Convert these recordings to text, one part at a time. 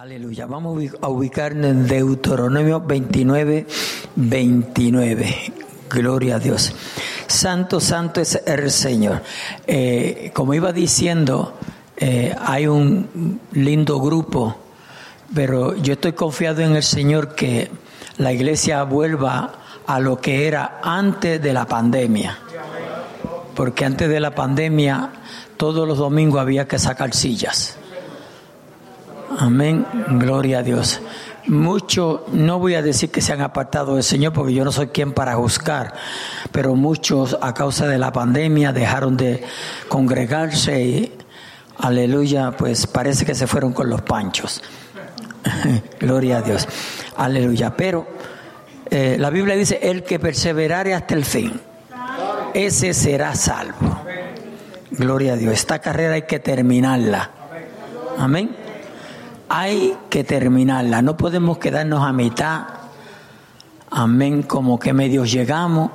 Aleluya. Vamos a ubicarnos en Deuteronomio 29, 29. Gloria a Dios. Santo, santo es el Señor. Eh, como iba diciendo, eh, hay un lindo grupo, pero yo estoy confiado en el Señor que la iglesia vuelva a lo que era antes de la pandemia. Porque antes de la pandemia, todos los domingos había que sacar sillas Amén, gloria a Dios. Muchos, no voy a decir que se han apartado del Señor porque yo no soy quien para juzgar, pero muchos a causa de la pandemia dejaron de congregarse y, aleluya, pues parece que se fueron con los panchos. gloria a Dios, aleluya. Pero eh, la Biblia dice, el que perseverare hasta el fin, ese será salvo. Gloria a Dios. Esta carrera hay que terminarla. Amén hay que terminarla, no podemos quedarnos a mitad. Amén, como que medio llegamos,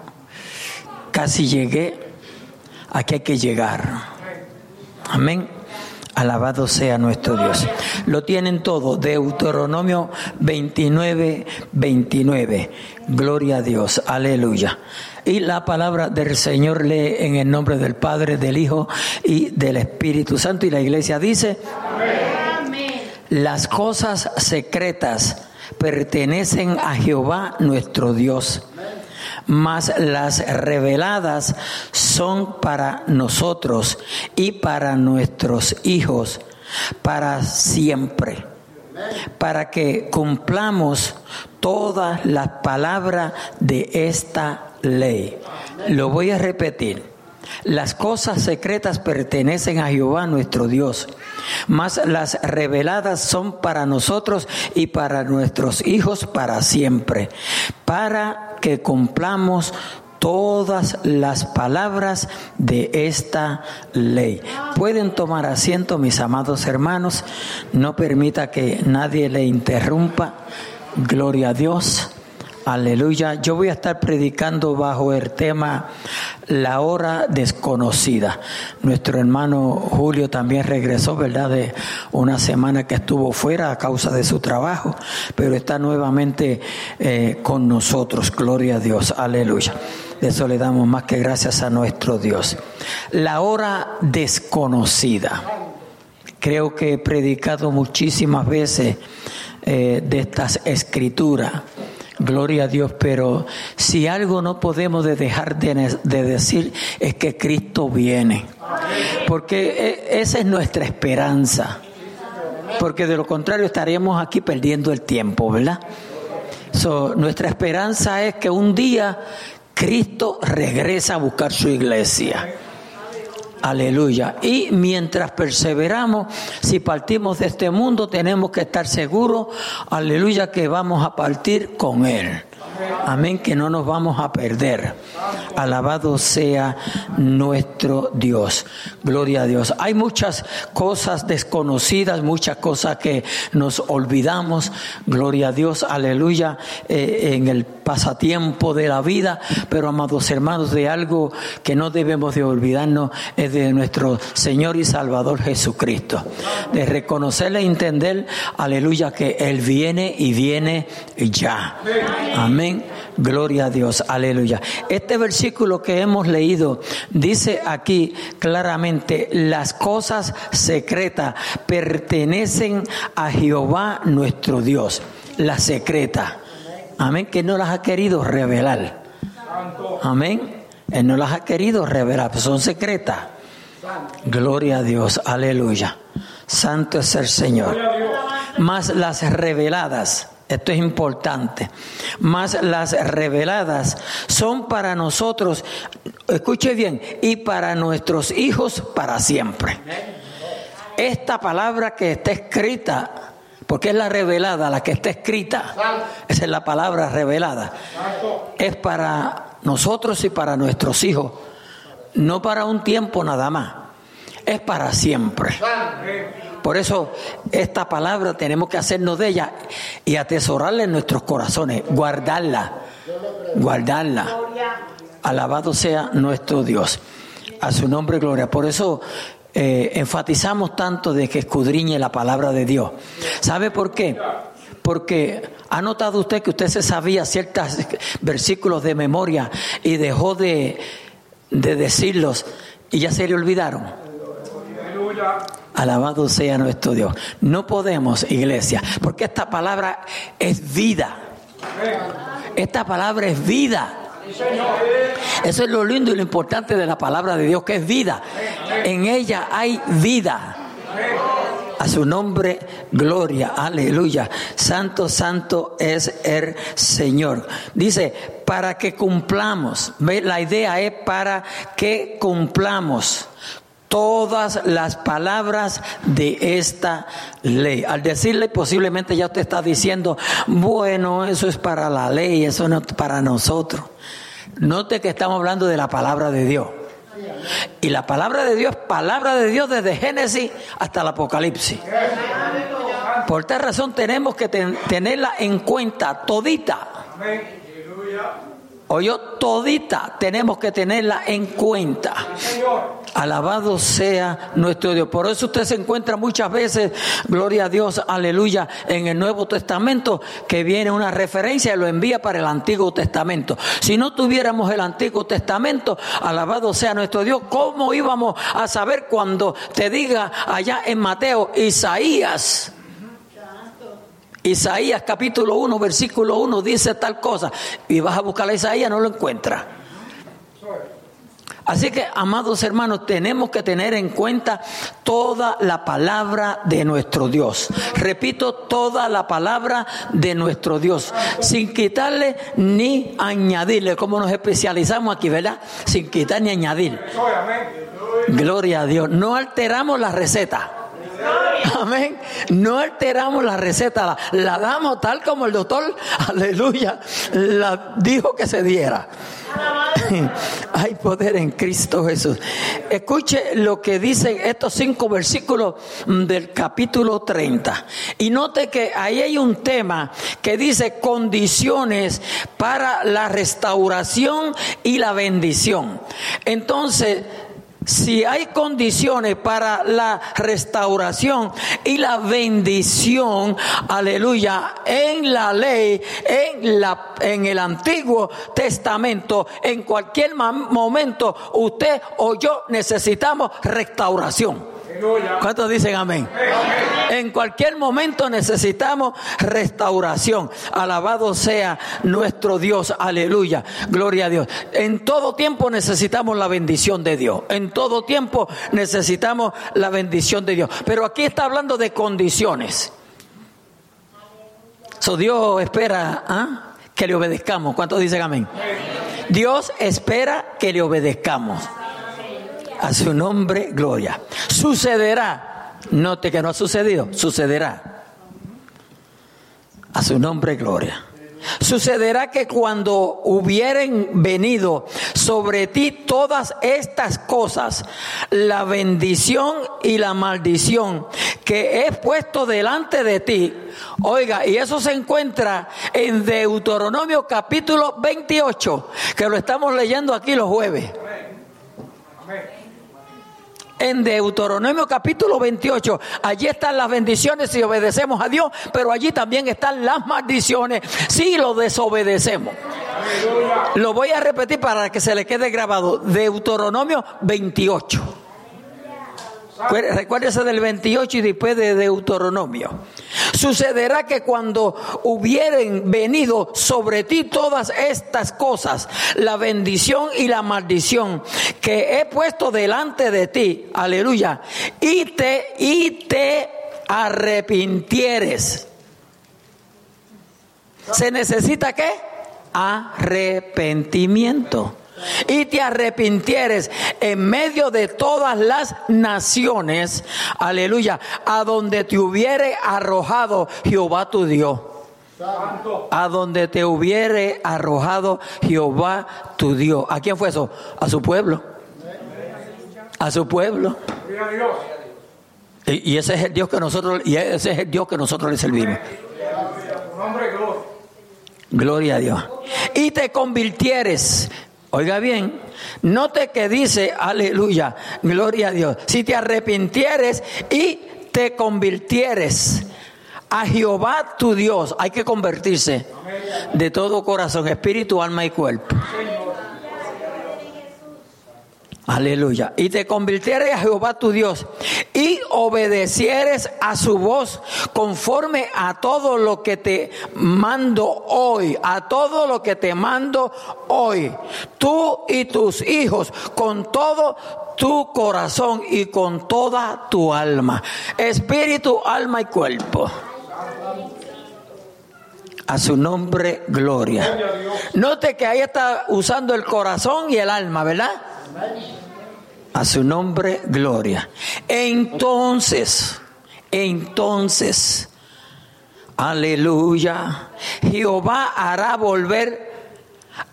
casi llegué, aquí hay que llegar. Amén. Alabado sea nuestro Dios. Lo tienen todo. Deuteronomio 29, 29. Gloria a Dios. Aleluya. Y la palabra del Señor lee en el nombre del Padre, del Hijo y del Espíritu Santo. Y la iglesia dice. Amén. Las cosas secretas pertenecen a Jehová nuestro Dios, mas las reveladas son para nosotros y para nuestros hijos, para siempre, para que cumplamos todas las palabras de esta ley. Lo voy a repetir las cosas secretas pertenecen a Jehová nuestro Dios, mas las reveladas son para nosotros y para nuestros hijos para siempre, para que cumplamos todas las palabras de esta ley. Pueden tomar asiento, mis amados hermanos, no permita que nadie le interrumpa. Gloria a Dios. Aleluya. Yo voy a estar predicando bajo el tema La hora desconocida. Nuestro hermano Julio también regresó, ¿verdad? De una semana que estuvo fuera a causa de su trabajo, pero está nuevamente eh, con nosotros. Gloria a Dios. Aleluya. De eso le damos más que gracias a nuestro Dios. La hora desconocida. Creo que he predicado muchísimas veces eh, de estas escrituras Gloria a Dios, pero si algo no podemos dejar de, decir es que Cristo viene. Porque e, esa es nuestra esperanza. Porque de lo contrario estaríamos aquí perdiendo el tiempo, ¿verdad? nuestra esperanza es que un día Cristo regresa a buscar su iglesia. Aleluya. Y mientras perseveramos, si partimos de este mundo, tenemos que estar seguros, aleluya, que vamos a partir con Él. Amén, que no nos vamos a perder. Alabado sea nuestro Dios. Gloria a Dios. Hay muchas cosas desconocidas, muchas cosas que nos olvidamos. Gloria a Dios, aleluya, eh, en el pasatiempo de la vida. Pero amados hermanos, de algo que no debemos de olvidarnos es de nuestro Señor y Salvador Jesucristo. De reconocerle e entender, aleluya, que Él viene y viene ya. Amén. Gloria a Dios. Aleluya. Este versículo que hemos leído dice aquí claramente, las cosas secretas pertenecen a Jehová nuestro Dios. La secreta. Amén. Que no las ha querido revelar. Amén. Él no las ha querido revelar, son secretas. Gloria a Dios. Aleluya. Santo es el Señor. Más las reveladas esto es importante. Más las reveladas son para nosotros, escuche bien, y para nuestros hijos para siempre. Esta palabra que está escrita, porque es la revelada, la que está escrita, esa es la palabra revelada, es para nosotros y para nuestros hijos, no para un tiempo nada más, es para siempre. Por eso esta palabra tenemos que hacernos de ella y atesorarla en nuestros corazones, guardarla, guardarla. Alabado sea nuestro Dios. A su nombre, gloria. Por eso eh, enfatizamos tanto de que escudriñe la palabra de Dios. ¿Sabe por qué? Porque ha notado usted que usted se sabía ciertos versículos de memoria y dejó de, de decirlos y ya se le olvidaron. Alabado sea nuestro Dios. No podemos, iglesia, porque esta palabra es vida. Esta palabra es vida. Eso es lo lindo y lo importante de la palabra de Dios, que es vida. En ella hay vida. A su nombre, gloria, aleluya. Santo, santo es el Señor. Dice, para que cumplamos. La idea es para que cumplamos todas las palabras de esta ley. Al decirle posiblemente ya usted está diciendo, bueno, eso es para la ley, eso no es para nosotros. Note que estamos hablando de la palabra de Dios. Y la palabra de Dios, palabra de Dios desde Génesis hasta el Apocalipsis. Por tal razón tenemos que tenerla en cuenta todita. O yo todita tenemos que tenerla en cuenta. Alabado sea nuestro Dios. Por eso usted se encuentra muchas veces, gloria a Dios, aleluya, en el Nuevo Testamento que viene una referencia y lo envía para el Antiguo Testamento. Si no tuviéramos el Antiguo Testamento, alabado sea nuestro Dios, ¿cómo íbamos a saber cuando te diga allá en Mateo, Isaías? Isaías capítulo 1, versículo 1 dice tal cosa. Y vas a buscar a Isaías, no lo encuentras. Así que, amados hermanos, tenemos que tener en cuenta toda la palabra de nuestro Dios. Repito, toda la palabra de nuestro Dios, sin quitarle ni añadirle, como nos especializamos aquí, ¿verdad? Sin quitar ni añadir. Gloria a Dios. No alteramos la receta. Amén. No alteramos la receta, la, damos tal como el doctor, aleluya, la dijo que se diera. Hay poder en Cristo Jesús. Escuche lo que dicen estos cinco versículos del capítulo 30. Y note que ahí hay un tema que dice condiciones para la restauración y la bendición. Entonces, si hay condiciones para la restauración y la bendición, aleluya, en la ley, en la en el Antiguo Testamento, en cualquier momento usted o yo necesitamos restauración. ¿Cuántos dicen amén? En cualquier momento necesitamos restauración. Alabado sea nuestro Dios. Aleluya. Gloria a Dios. En todo tiempo necesitamos la bendición de Dios. En todo tiempo necesitamos la bendición de Dios. Pero aquí está hablando de condiciones. So Dios espera ¿ah? que le obedezcamos. ¿Cuántos dicen amén? Dios espera que le obedezcamos. A su nombre, gloria. Sucederá. Note que no ha sucedido. Sucederá. A su nombre, gloria. Sucederá que cuando hubieren venido sobre ti todas estas cosas, la bendición y la maldición que he puesto delante de ti, oiga, y eso se encuentra en Deuteronomio capítulo 28, que lo estamos leyendo aquí los jueves. En Deuteronomio capítulo 28. Allí están las bendiciones si obedecemos a Dios, pero allí también están las maldiciones si lo desobedecemos. Lo voy a repetir para que se le quede grabado. Deuteronomio 28. Recuérdese del 28 y después de Deuteronomio. Sucederá que cuando hubieren venido sobre ti todas estas cosas, la bendición y la maldición que he puesto delante de ti, aleluya, y te, y te arrepintieres. ¿Se necesita qué? Arrepentimiento y te arrepintieres en medio de todas las naciones, aleluya, a donde te hubiere arrojado Jehová tu Dios. A donde te hubiere arrojado Jehová tu Dios. ¿A quién fue eso? A su pueblo. A su pueblo. Y, ese es el Dios que nosotros, y ese es el Dios que nosotros le servimos. Gloria a Dios. Y te convirtieres Oiga bien, note que dice, aleluya, gloria a Dios, si te arrepintieres y te convirtieres a Jehová tu Dios, hay que convertirse de todo corazón, espíritu, alma y cuerpo. Aleluya. Y te convirtieres a Jehová tu Dios obedecieres a su voz conforme a todo lo que te mando hoy, a todo lo que te mando hoy, tú y tus hijos, con todo tu corazón y con toda tu alma, espíritu, alma y cuerpo. A su nombre, gloria. Note que ahí está usando el corazón y el alma, ¿verdad? A su nombre, gloria. Entonces, entonces, aleluya, Jehová hará volver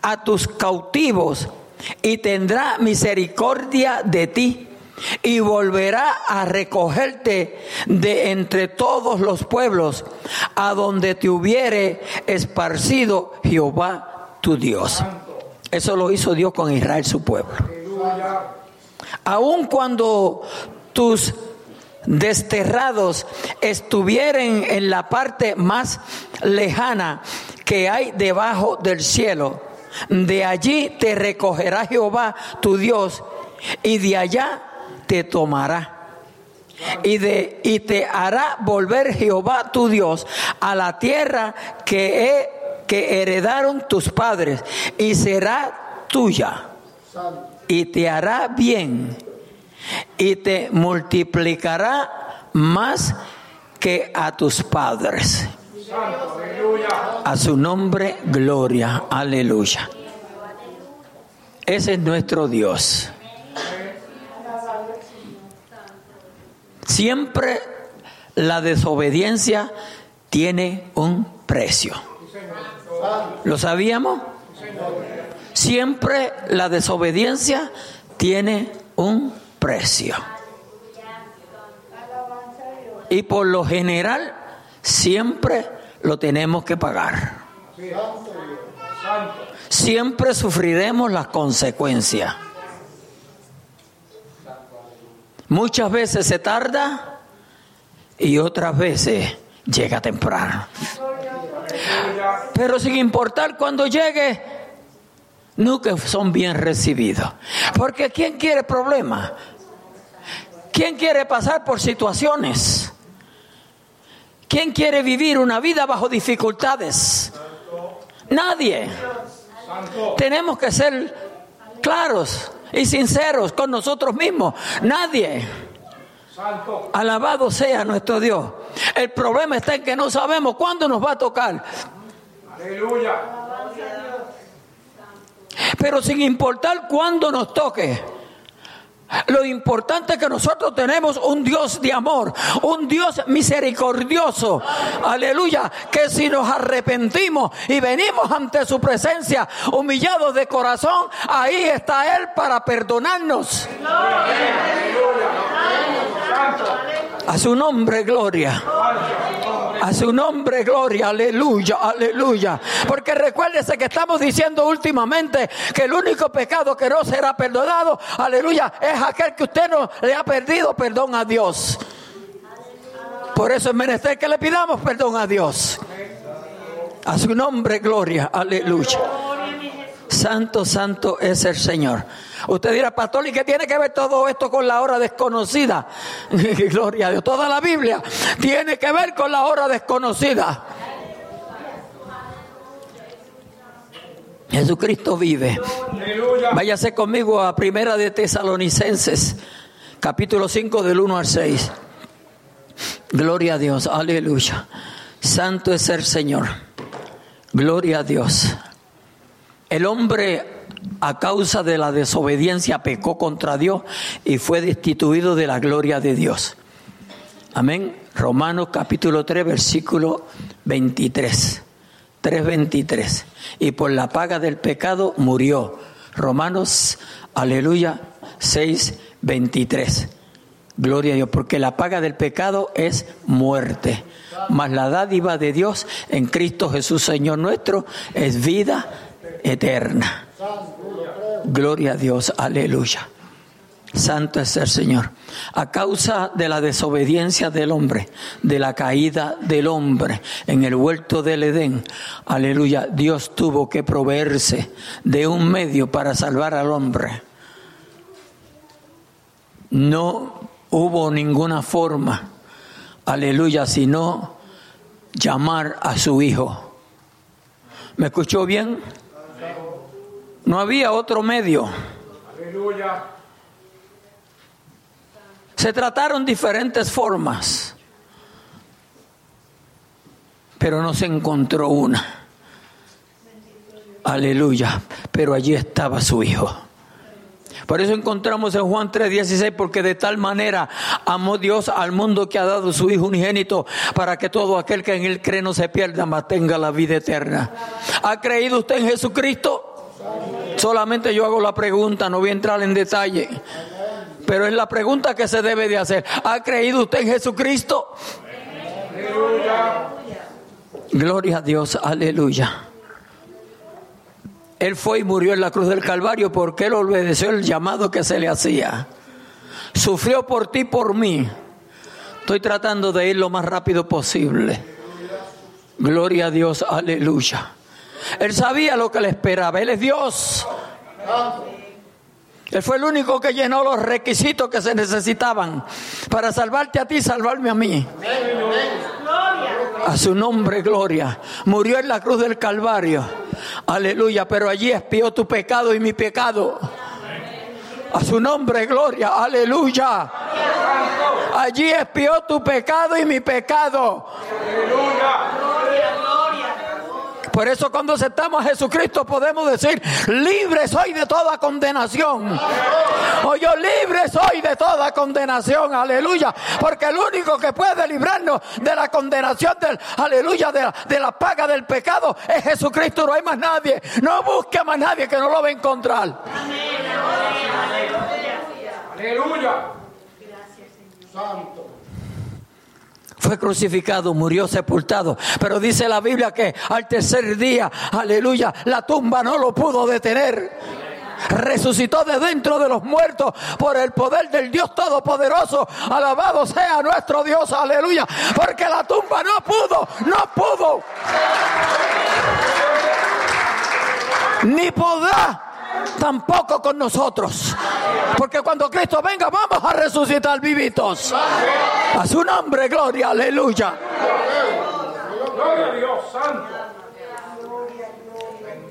a tus cautivos y tendrá misericordia de ti y volverá a recogerte de entre todos los pueblos a donde te hubiere esparcido Jehová tu Dios. Eso lo hizo Dios con Israel, su pueblo. Aun cuando tus desterrados estuvieran en la parte más lejana que hay debajo del cielo, de allí te recogerá Jehová tu Dios y de allá te tomará. Y, de, y te hará volver Jehová tu Dios a la tierra que, que heredaron tus padres y será tuya y te hará bien y te multiplicará más que a tus padres. A su nombre, gloria, aleluya. Ese es nuestro Dios. Siempre la desobediencia tiene un precio. ¿Lo sabíamos? Siempre la desobediencia tiene un precio. Y por lo general siempre lo tenemos que pagar. Siempre sufriremos las consecuencias. Muchas veces se tarda y otras veces llega temprano. Pero sin importar cuando llegue, nunca son bien recibidos. Porque ¿quién quiere problemas? ¿Quién quiere pasar por situaciones? ¿Quién quiere vivir una vida bajo dificultades? Nadie. Tenemos que ser claros y sinceros con nosotros mismos. Nadie. Alabado sea nuestro Dios. El problema está en que no sabemos cuándo nos va a tocar. Aleluya. Pero sin importar cuándo nos toque, lo importante es que nosotros tenemos un Dios de amor, un Dios misericordioso. Aleluya. Que si nos arrepentimos y venimos ante su presencia humillados de corazón, ahí está Él para perdonarnos. A su nombre, gloria. A su nombre, gloria, aleluya, aleluya. Porque recuérdese que estamos diciendo últimamente que el único pecado que no será perdonado, aleluya, es aquel que usted no le ha perdido perdón a Dios. Por eso es menester que le pidamos perdón a Dios. A su nombre, gloria, aleluya. Santo, santo es el Señor. Usted dirá, pastor, ¿y qué tiene que ver todo esto con la hora desconocida? Gloria a Dios. Toda la Biblia tiene que ver con la hora desconocida. Jesucristo vive. Váyase conmigo a Primera de Tesalonicenses, capítulo 5 del 1 al 6. Gloria a Dios, aleluya. Santo es el Señor. Gloria a Dios. El hombre a causa de la desobediencia pecó contra Dios y fue destituido de la gloria de Dios. Amén. Romanos capítulo 3 versículo 23. 3.23. Y por la paga del pecado murió. Romanos, aleluya, 6.23. Gloria a Dios, porque la paga del pecado es muerte. Mas la dádiva de Dios en Cristo Jesús Señor nuestro es vida eterna. Gloria a Dios, aleluya. Santo es el Señor. A causa de la desobediencia del hombre, de la caída del hombre en el huerto del Edén, aleluya, Dios tuvo que proveerse de un medio para salvar al hombre. No hubo ninguna forma, aleluya, sino llamar a su hijo. ¿Me escuchó bien? No había otro medio. Aleluya. Se trataron diferentes formas, pero no se encontró una. Aleluya. Pero allí estaba su hijo. Por eso encontramos en Juan 3:16, porque de tal manera amó Dios al mundo que ha dado su Hijo unigénito, para que todo aquel que en él cree no se pierda, mas tenga la vida eterna. ¿Ha creído usted en Jesucristo? Solamente yo hago la pregunta, no voy a entrar en detalle. Pero es la pregunta que se debe de hacer. ¿Ha creído usted en Jesucristo? Gloria a Dios, aleluya. Él fue y murió en la cruz del Calvario porque él obedeció el llamado que se le hacía. Sufrió por ti, por mí. Estoy tratando de ir lo más rápido posible. Gloria a Dios, aleluya. Él sabía lo que le esperaba. Él es Dios. Él fue el único que llenó los requisitos que se necesitaban para salvarte a ti y salvarme a mí. A su nombre, gloria. Murió en la cruz del Calvario. Aleluya. Pero allí espió tu pecado y mi pecado. A su nombre, gloria. Aleluya. Allí espió tu pecado y mi pecado. Aleluya. Por eso cuando aceptamos a Jesucristo podemos decir, libre soy de toda condenación. O yo libre soy de toda condenación, aleluya. Porque el único que puede librarnos de la condenación del, aleluya, de la, paga del pecado es Jesucristo. No hay más nadie. No busque a más nadie que no lo va a encontrar. Aleluya. Gracias, Señor. Fue crucificado, murió sepultado. Pero dice la Biblia que al tercer día, aleluya, la tumba no lo pudo detener resucitó de dentro de los muertos por el poder del Dios Todopoderoso. Alabado sea nuestro Dios, aleluya. Porque la tumba no pudo, no pudo. Ni podrá tampoco con nosotros. Porque cuando Cristo venga vamos a resucitar vivitos. A su nombre, gloria, aleluya. Gloria a Dios santo.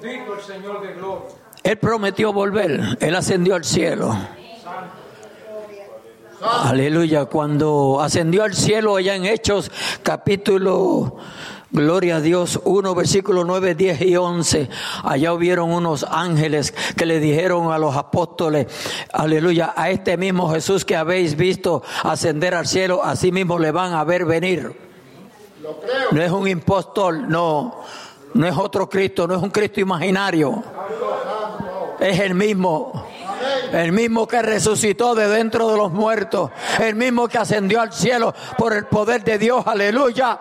Bendito el Señor de gloria. Él prometió volver, Él ascendió al cielo. Aleluya, cuando ascendió al cielo allá en Hechos capítulo Gloria a Dios, 1, versículo 9, 10 y 11. Allá hubieron unos ángeles que le dijeron a los apóstoles, aleluya, a este mismo Jesús que habéis visto ascender al cielo, así mismo le van a ver venir. No es un impostor, no, no es otro Cristo, no es un Cristo imaginario. Es el mismo. El mismo que resucitó de dentro de los muertos. El mismo que ascendió al cielo por el poder de Dios. Aleluya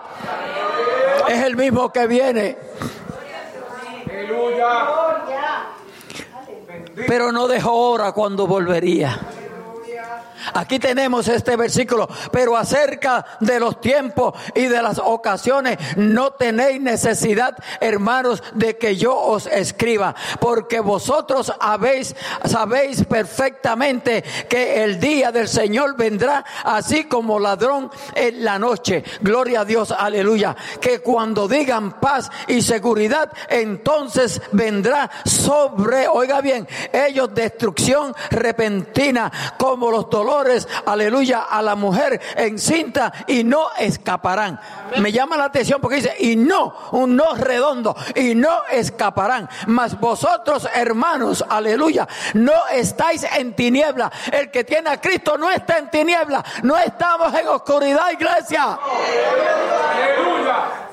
es el mismo que viene. Pero no dejó hora cuando volvería. Aquí tenemos este versículo, pero acerca de los tiempos y de las ocasiones no tenéis necesidad, hermanos, de que yo os escriba, porque vosotros habéis, sabéis perfectamente que el día del Señor vendrá así como ladrón en la noche. Gloria a Dios, aleluya. Que cuando digan paz y seguridad, entonces vendrá sobre, oiga bien, ellos destrucción repentina como los dolores aleluya, a la mujer encinta y no escaparán. Me llama la atención porque dice, y no, un no redondo, y no escaparán. Mas vosotros, hermanos, aleluya, no estáis en tiniebla. El que tiene a Cristo no está en tiniebla. No estamos en oscuridad, iglesia. Aleluya.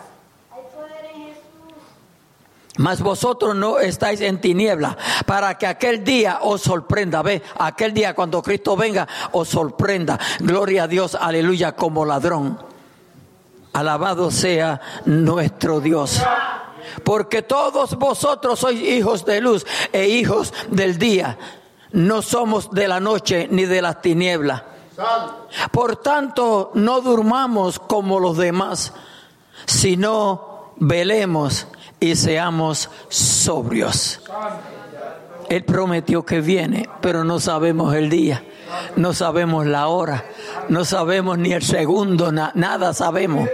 Mas vosotros no estáis en tiniebla para que aquel día os sorprenda. Ve, aquel día cuando Cristo venga os sorprenda. Gloria a Dios, aleluya, como ladrón. Alabado sea nuestro Dios. Porque todos vosotros sois hijos de luz e hijos del día. No somos de la noche ni de las tinieblas. Por tanto, no durmamos como los demás, sino velemos y seamos sobrios. Él prometió que viene, pero no sabemos el día, no sabemos la hora, no sabemos ni el segundo, nada sabemos.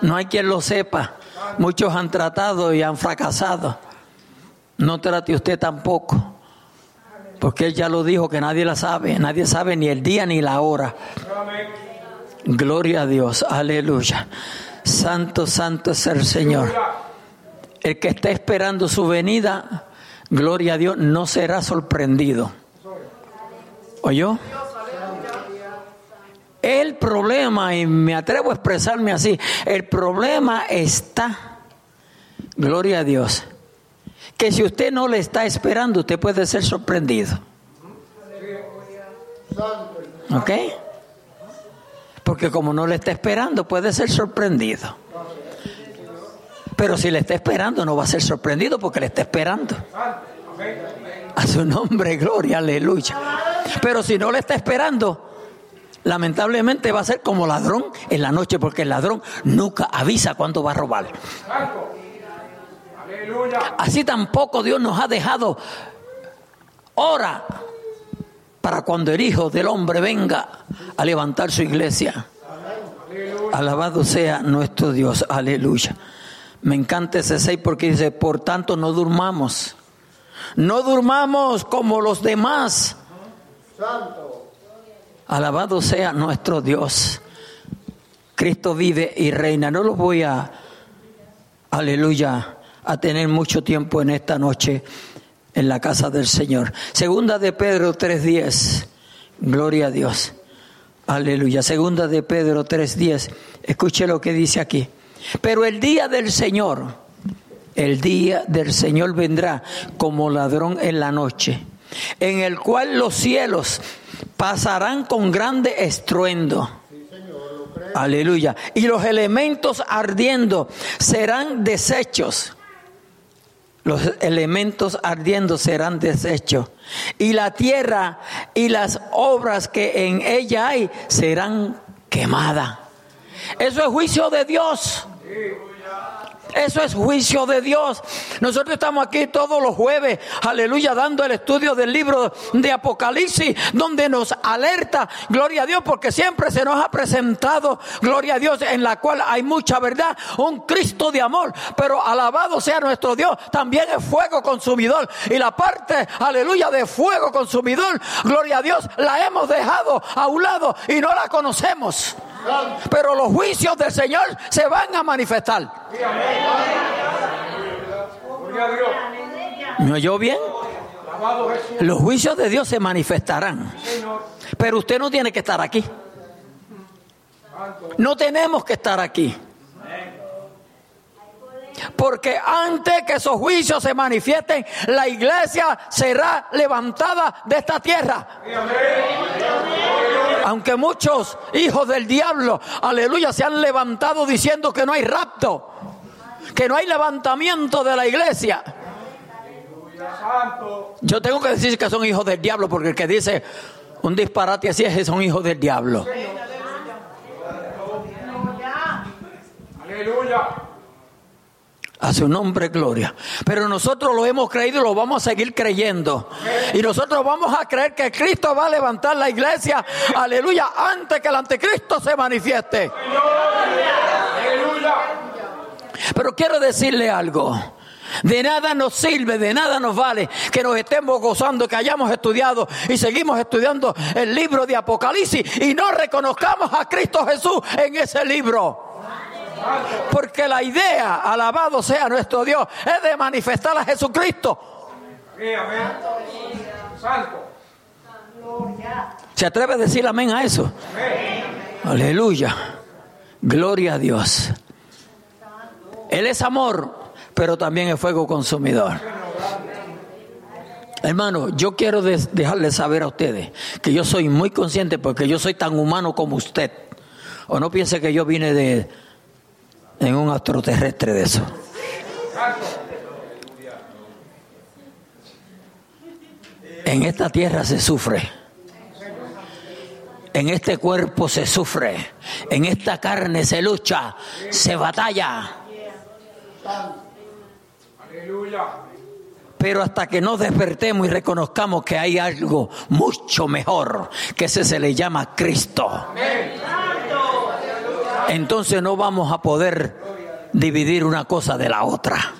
No hay quien lo sepa. Muchos han tratado y han fracasado. No trate usted tampoco. Porque él ya lo dijo que nadie la sabe. Nadie sabe ni el día ni la hora. Gloria a Dios. Aleluya. Santo, santo es el Señor. El que está esperando su venida, gloria a Dios, no será sorprendido. ¿Oyó? El problema, y me atrevo a expresarme así, el problema está, gloria a Dios, que si usted no le está esperando, usted puede ser sorprendido. ¿Ok? Porque como no le está esperando, puede ser sorprendido. Pero si le está esperando, no va a ser sorprendido porque le está esperando. A su nombre, gloria, aleluya. Pero si no le está esperando, lamentablemente va a ser como ladrón en la noche, porque el ladrón nunca avisa cuándo va a robar. Así tampoco Dios nos ha dejado hora para cuando el Hijo del Hombre venga a levantar su iglesia. Alabado sea nuestro Dios, aleluya. Me encanta ese 6 porque dice, por tanto no durmamos. No durmamos como los demás. Alabado sea nuestro Dios. Cristo vive y reina. No los voy a, aleluya, a tener mucho tiempo en esta noche en la casa del Señor. Segunda de Pedro 3.10. Gloria a Dios. Aleluya. Segunda de Pedro 3.10. Escuche lo que dice aquí. Pero el día del Señor, el día del Señor vendrá como ladrón en la noche, en el cual los cielos pasarán con grande estruendo. Aleluya. Y los elementos ardiendo serán deshechos. Los elementos ardiendo serán deshechos. Y la tierra y las obras que en ella hay serán quemadas. Eso es juicio de Dios. Eso es juicio de Dios. Nosotros estamos aquí todos los jueves, aleluya, dando el estudio del libro de Apocalipsis, donde nos alerta, gloria a Dios, porque siempre se nos ha presentado, gloria a Dios, en la cual hay mucha verdad, un Cristo de amor, pero alabado sea nuestro Dios, también es fuego consumidor. Y la parte, aleluya, de fuego consumidor, gloria a Dios, la hemos dejado a un lado y no la conocemos. Pero los juicios del Señor se van a manifestar. ¿Me oyó bien? Los juicios de Dios se manifestarán. Pero usted no tiene que estar aquí. No tenemos que estar aquí. Porque antes que esos juicios se manifiesten, la iglesia será levantada de esta tierra. Aunque muchos hijos del diablo, aleluya, se han levantado diciendo que no hay rapto, que no hay levantamiento de la iglesia. Yo tengo que decir que son hijos del diablo, porque el que dice un disparate así es que son hijos del diablo. Aleluya. A su nombre, gloria. Pero nosotros lo hemos creído y lo vamos a seguir creyendo. Y nosotros vamos a creer que Cristo va a levantar la iglesia, aleluya, antes que el anticristo se manifieste. Pero quiero decirle algo. De nada nos sirve, de nada nos vale que nos estemos gozando, que hayamos estudiado y seguimos estudiando el libro de Apocalipsis y no reconozcamos a Cristo Jesús en ese libro. Porque la idea, alabado sea nuestro Dios, es de manifestar a Jesucristo. ¿Se atreve a decir amén a eso? Aleluya. Gloria a Dios. Él es amor, pero también es fuego consumidor. Hermano, yo quiero dejarles saber a ustedes que yo soy muy consciente porque yo soy tan humano como usted. O no piense que yo vine de, en un extraterrestre de eso. En esta tierra se sufre. En este cuerpo se sufre. En esta carne se lucha, se batalla. Pero hasta que nos despertemos y reconozcamos que hay algo mucho mejor, que ese se le llama Cristo. Entonces no vamos a poder dividir una cosa de la otra.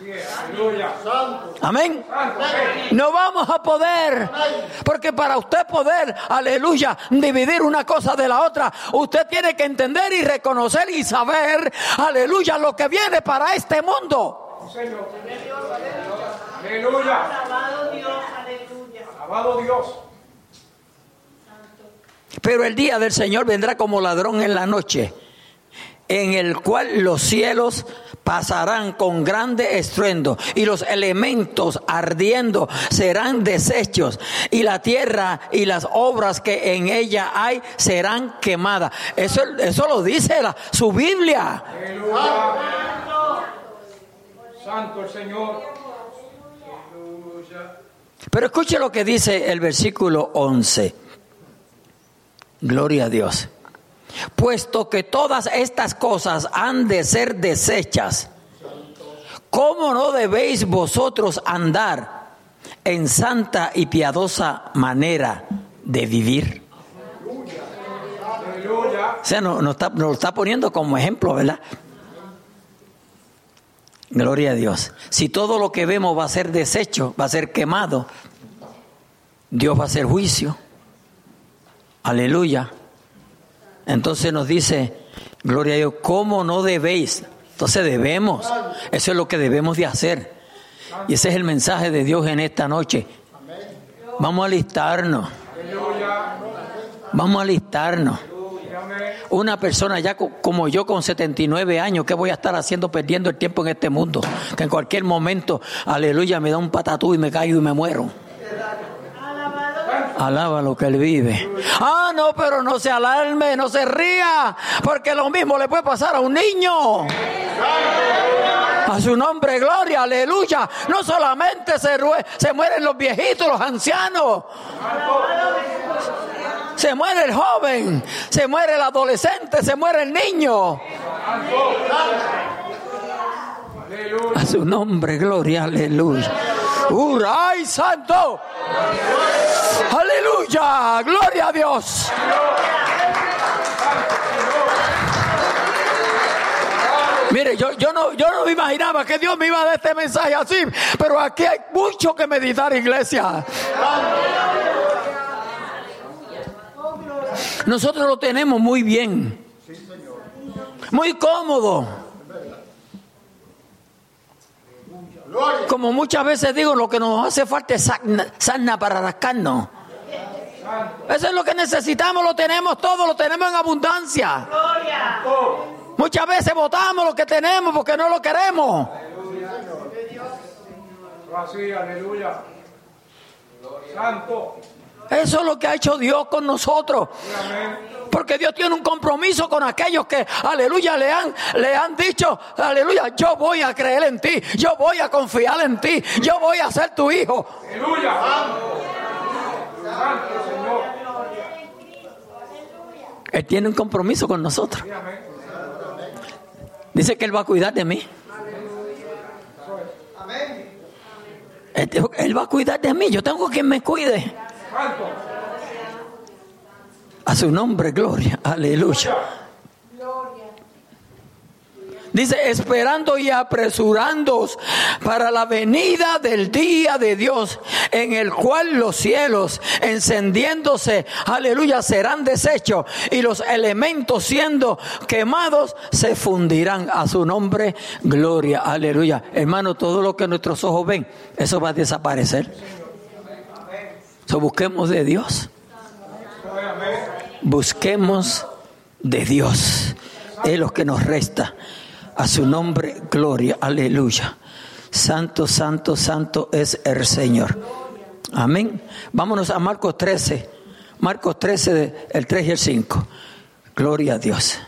Amén. No vamos a poder, porque para usted poder, aleluya, dividir una cosa de la otra, usted tiene que entender y reconocer y saber, aleluya, lo que viene para este mundo. Aleluya. Alabado Dios, aleluya. Alabado Dios. Pero el día del Señor vendrá como ladrón en la noche en el cual los cielos pasarán con grande estruendo y los elementos ardiendo serán deshechos y la tierra y las obras que en ella hay serán quemadas. Eso, eso lo dice la, su Biblia. Santo el Señor. Pero escuche lo que dice el versículo 11. Gloria a Dios puesto que todas estas cosas han de ser desechas, ¿cómo no debéis vosotros andar en santa y piadosa manera de vivir? O sea, nos, está, nos está poniendo como ejemplo, ¿verdad? Gloria a Dios. Si todo lo que vemos va a ser desecho, va a ser quemado, Dios va a hacer juicio. Aleluya. Entonces nos dice, gloria a Dios, ¿cómo no debéis? Entonces debemos, eso es lo que debemos de hacer. Y ese es el mensaje de Dios en esta noche. Vamos a alistarnos. Vamos a alistarnos. Una persona ya como yo con 79 años, ¿qué voy a estar haciendo perdiendo el tiempo en este mundo? Que en cualquier momento, aleluya, me da un patatú y me caigo y me muero. Alaba lo que él vive. Ah, no, pero no se alarme, no se ría, porque lo mismo le puede pasar a un niño. A su nombre, gloria, aleluya. No solamente se, se mueren los viejitos, los ancianos. Se muere el joven, se muere el adolescente, se muere el niño. A su nombre, gloria, aleluya. ¡Uray, santo! ¡Aleluya! ¡Gloria a Dios! Mire, yo, yo, no, yo no imaginaba que Dios me iba a dar este mensaje así, pero aquí hay mucho que meditar, iglesia. Nosotros lo tenemos muy bien, muy cómodo. Como muchas veces digo, lo que nos hace falta es sana para rascarnos. Eso es lo que necesitamos, lo tenemos todo, lo tenemos en abundancia. Muchas veces votamos lo que tenemos porque no lo queremos. aleluya. Santo. Eso es lo que ha hecho Dios con nosotros. Porque Dios tiene un compromiso con aquellos que, aleluya, le han, le han dicho, aleluya, yo voy a creer en ti, yo voy a confiar en ti, yo voy a ser tu hijo. Aleluya. Él tiene un compromiso con nosotros. Dice que Él va a cuidar de mí. Él va a cuidar de mí. Yo tengo que me cuide. A su nombre, gloria. Aleluya. Dice, esperando y apresurándoos para la venida del día de Dios, en el cual los cielos encendiéndose, aleluya, serán deshechos y los elementos siendo quemados se fundirán. A su nombre, gloria, aleluya. Hermano, todo lo que nuestros ojos ven, eso va a desaparecer. So, busquemos de Dios. Busquemos de Dios. Es lo que nos resta. A su nombre, gloria. Aleluya. Santo, santo, santo es el Señor. Amén. Vámonos a Marcos 13. Marcos 13, el 3 y el 5. Gloria a Dios.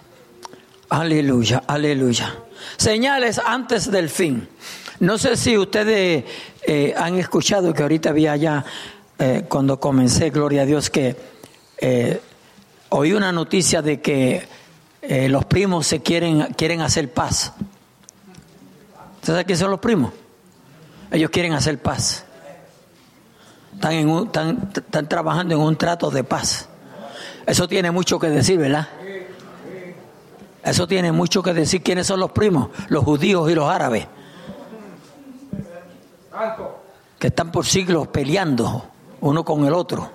Aleluya, aleluya. Señales antes del fin. No sé si ustedes eh, han escuchado que ahorita había ya, eh, cuando comencé, gloria a Dios, que eh, oí una noticia de que los primos se quieren, quieren hacer paz. ¿Ustedes quiénes son los primos? Ellos quieren hacer paz. Están, en están, están trabajando en un trato de paz. Eso tiene mucho que decir, ¿verdad? Eso tiene mucho que decir. ¿Quiénes son los primos? Los judíos y los árabes que están por siglos peleando uno con el otro.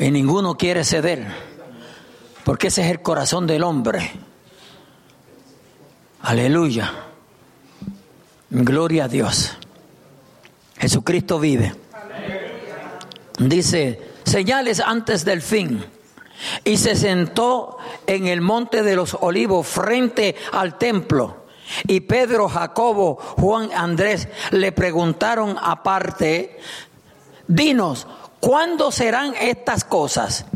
Y ninguno quiere ceder, porque ese es el corazón del hombre. Aleluya. Gloria a Dios. Jesucristo vive. Dice, señales antes del fin. Y se sentó en el monte de los olivos frente al templo y Pedro, Jacobo, Juan, Andrés le preguntaron aparte, dinos, ¿cuándo serán estas cosas?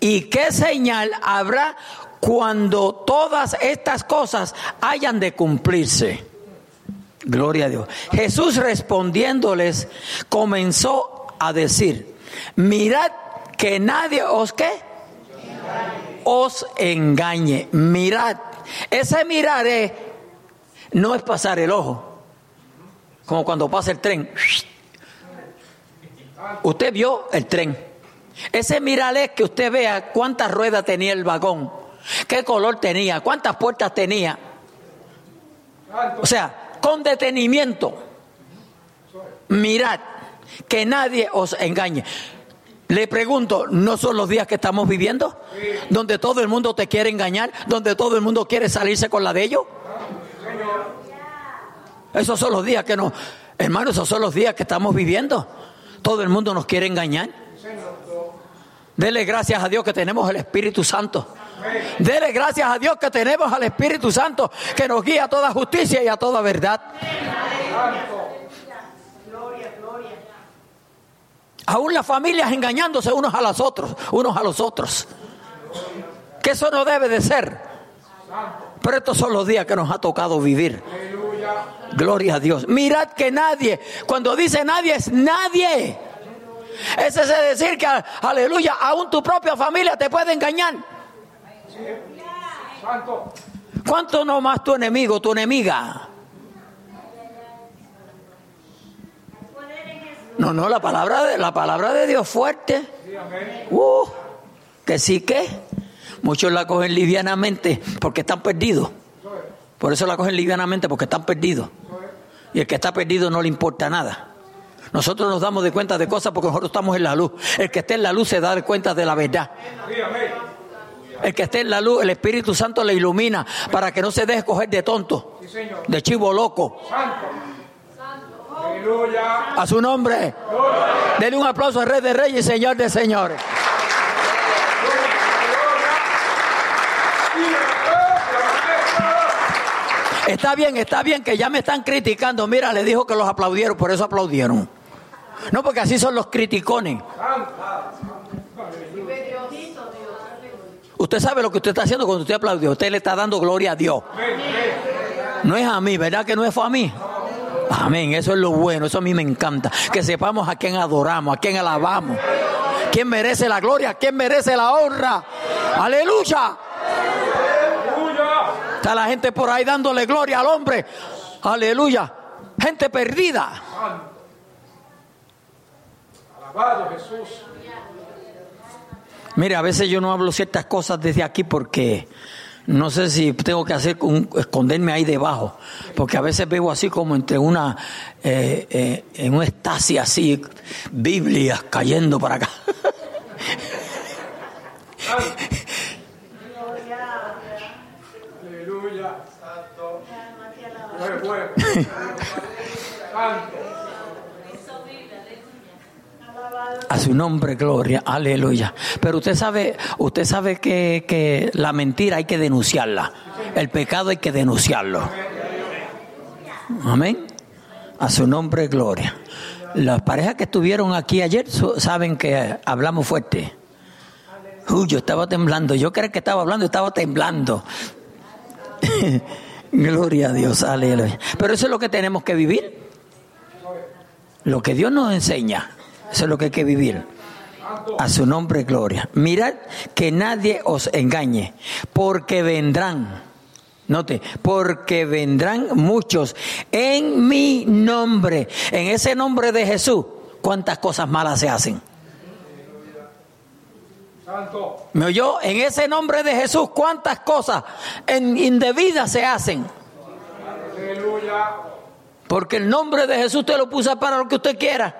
¿Y qué señal habrá cuando todas estas cosas hayan de cumplirse? Gloria a Dios. Jesús respondiéndoles comenzó a decir, mirad que nadie os qué? Os engañe. Mirad. Ese mirar no es pasar el ojo, como cuando pasa el tren. Usted vio el tren. Ese mirar es que usted vea cuántas ruedas tenía el vagón, qué color tenía, cuántas puertas tenía. O sea, con detenimiento, mirad, que nadie os engañe. Le pregunto, ¿no son los días que estamos viviendo? Donde todo el mundo te quiere engañar, donde todo el mundo quiere salirse con la de ellos. Esos son los días que nos, hermanos, esos son los días que estamos viviendo. Todo el mundo nos quiere engañar. Dele gracias a Dios que tenemos el Espíritu Santo. Dele gracias a Dios que tenemos al Espíritu Santo que nos guía a toda justicia y a toda verdad. Aún las familias engañándose unos a los otros, unos a los otros. Que eso no debe de ser. Pero estos son los días que nos ha tocado vivir. Gloria a Dios. Mirad que nadie, cuando dice nadie es nadie. Ese es decir que, aleluya, aún tu propia familia te puede engañar. ¿Cuánto no más tu enemigo, tu enemiga? No, no, la palabra de, la palabra de Dios fuerte. Uh, que sí que. Muchos la cogen livianamente porque están perdidos. Por eso la cogen livianamente porque están perdidos. Y el que está perdido no le importa nada. Nosotros nos damos de cuenta de cosas porque nosotros estamos en la luz. El que esté en la luz se da de cuenta de la verdad. El que esté en la luz, el Espíritu Santo le ilumina para que no se deje coger de tonto, de chivo loco. A su nombre. Denle un aplauso al Rey de Reyes y Señor de Señores. Está bien, está bien que ya me están criticando. Mira, le dijo que los aplaudieron, por eso aplaudieron. No, porque así son los criticones. Usted sabe lo que usted está haciendo cuando usted aplaudió. Usted le está dando gloria a Dios. No es a mí, ¿verdad que no es a mí? Amén, eso es lo bueno, eso a mí me encanta. Que sepamos a quién adoramos, a quién alabamos. ¿Quién merece la gloria? ¿Quién merece la honra? Aleluya. Está la gente por ahí dándole gloria al hombre. Aleluya. Gente perdida. Alabado Jesús. Mire, a veces yo no hablo ciertas cosas desde aquí porque no sé si tengo que hacer esconderme ahí debajo, porque a veces veo así como entre una eh, eh, en un estasis así, Biblias cayendo para acá. A su nombre, gloria, aleluya. Pero usted sabe, usted sabe que, que la mentira hay que denunciarla. El pecado hay que denunciarlo. Amén. A su nombre, gloria. Las parejas que estuvieron aquí ayer saben que hablamos fuerte. Uy, yo estaba temblando. Yo creía que estaba hablando, estaba temblando. Gloria a Dios, aleluya. Pero eso es lo que tenemos que vivir. Lo que Dios nos enseña, eso es lo que hay que vivir. A su nombre, gloria. Mirad que nadie os engañe, porque vendrán, note, porque vendrán muchos en mi nombre, en ese nombre de Jesús. ¿Cuántas cosas malas se hacen? ¿Me oyó? En ese nombre de Jesús, ¿cuántas cosas en indebidas se hacen? Porque el nombre de Jesús te lo puso para lo que usted quiera.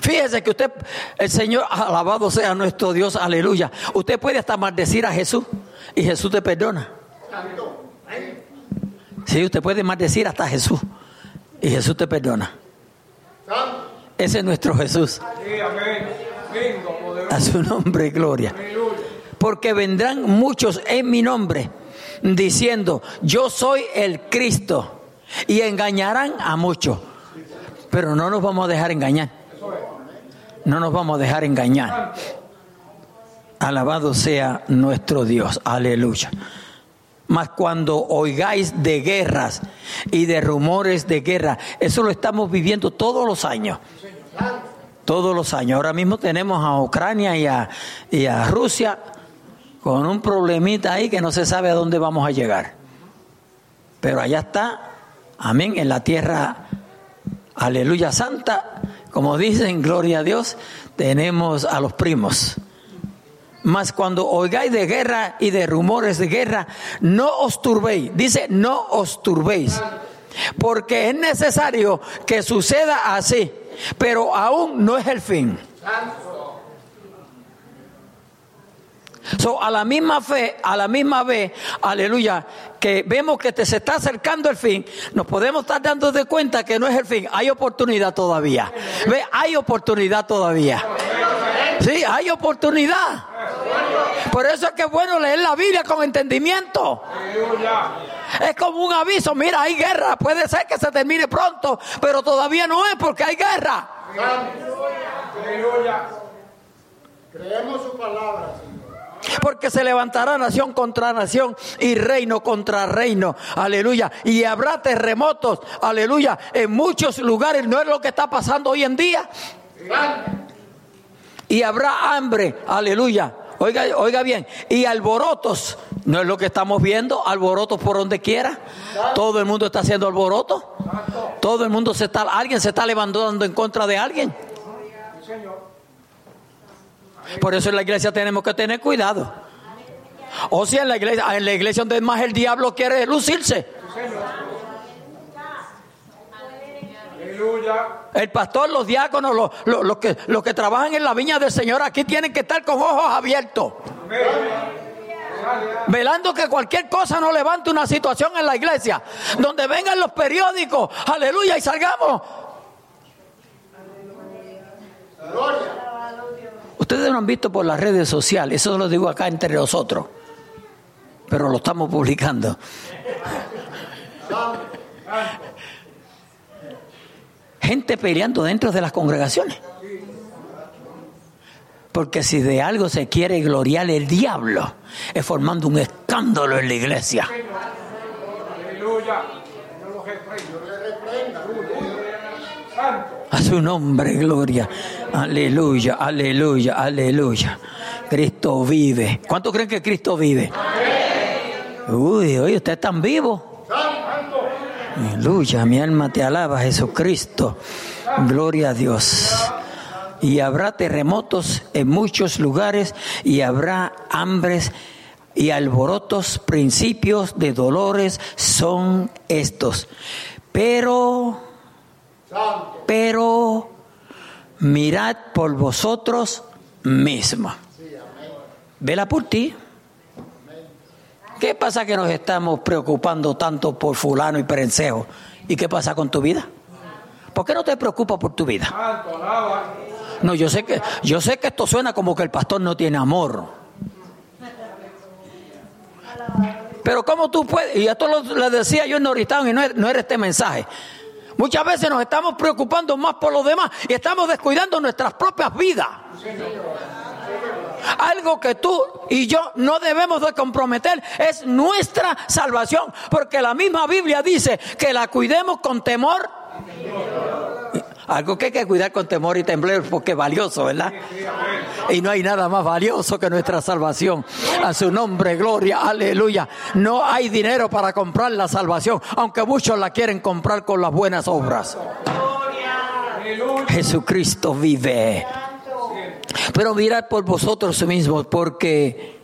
Fíjese que usted, el Señor, alabado sea nuestro Dios, aleluya. Usted puede hasta maldecir a Jesús y Jesús te perdona. Sí, usted puede maldecir hasta Jesús y Jesús te perdona. Ese es nuestro Jesús. A su nombre, gloria. Porque vendrán muchos en mi nombre diciendo, yo soy el Cristo. Y engañarán a muchos. Pero no nos vamos a dejar engañar. No nos vamos a dejar engañar. Alabado sea nuestro Dios. Aleluya. Mas cuando oigáis de guerras y de rumores de guerra, eso lo estamos viviendo todos los años. Todos los años. Ahora mismo tenemos a Ucrania y a, y a Rusia con un problemita ahí que no se sabe a dónde vamos a llegar. Pero allá está, amén, en la tierra, aleluya santa, como dicen, gloria a Dios, tenemos a los primos. Mas cuando oigáis de guerra y de rumores de guerra, no os turbéis. Dice, no os turbéis. Porque es necesario que suceda así, pero aún no es el fin. So, a la misma fe, a la misma vez, aleluya, que vemos que te se está acercando el fin, nos podemos estar dando de cuenta que no es el fin, hay oportunidad todavía. Ve, hay oportunidad todavía. Sí, hay oportunidad. Por eso es que es bueno leer la Biblia con entendimiento. Es como un aviso, mira, hay guerra, puede ser que se termine pronto, pero todavía no es porque hay guerra. Creemos su palabra, porque se levantará nación contra nación y reino contra reino. Aleluya. Y habrá terremotos. Aleluya. En muchos lugares no es lo que está pasando hoy en día. Y habrá hambre. Aleluya. Oiga, oiga bien. Y alborotos. No es lo que estamos viendo. Alborotos por donde quiera. Todo el mundo está haciendo alboroto. Todo el mundo se está, alguien se está levantando en contra de alguien. Por eso en la iglesia tenemos que tener cuidado. O si en la iglesia, en la iglesia donde más el diablo quiere lucirse. El pastor, los diáconos, los, que, los que trabajan en la viña del Señor aquí tienen que estar con ojos abiertos. Velando que cualquier cosa no levante una situación en la iglesia. Donde vengan los periódicos, aleluya, y salgamos. Ustedes lo han visto por las redes sociales, eso lo digo acá entre nosotros, pero lo estamos publicando. Gente peleando dentro de las congregaciones. Porque si de algo se quiere gloriar el diablo, es formando un escándalo en la iglesia. A su nombre, gloria. Aleluya, aleluya, aleluya. Cristo vive. ¿Cuánto creen que Cristo vive? Uy, oye, usted es tan vivo. Aleluya, mi alma te alaba, Jesucristo. Gloria a Dios. Y habrá terremotos en muchos lugares y habrá hambres y alborotos, principios de dolores son estos. Pero, pero mirad por vosotros mismos. Vela por ti. ¿Qué pasa que nos estamos preocupando tanto por fulano y perencejo? ¿Y qué pasa con tu vida? ¿Por qué no te preocupas por tu vida? No, yo sé que yo sé que esto suena como que el pastor no tiene amor. Pero cómo tú puedes, y esto lo, le decía yo en Norristown y no, no era este mensaje. Muchas veces nos estamos preocupando más por los demás y estamos descuidando nuestras propias vidas. Algo que tú y yo no debemos de comprometer es nuestra salvación, porque la misma Biblia dice que la cuidemos con temor. Algo que hay que cuidar con temor y temblor porque es valioso, ¿verdad? Y no hay nada más valioso que nuestra salvación. A su nombre, gloria, aleluya. No hay dinero para comprar la salvación, aunque muchos la quieren comprar con las buenas obras. Jesucristo vive. Pero mirad por vosotros mismos, porque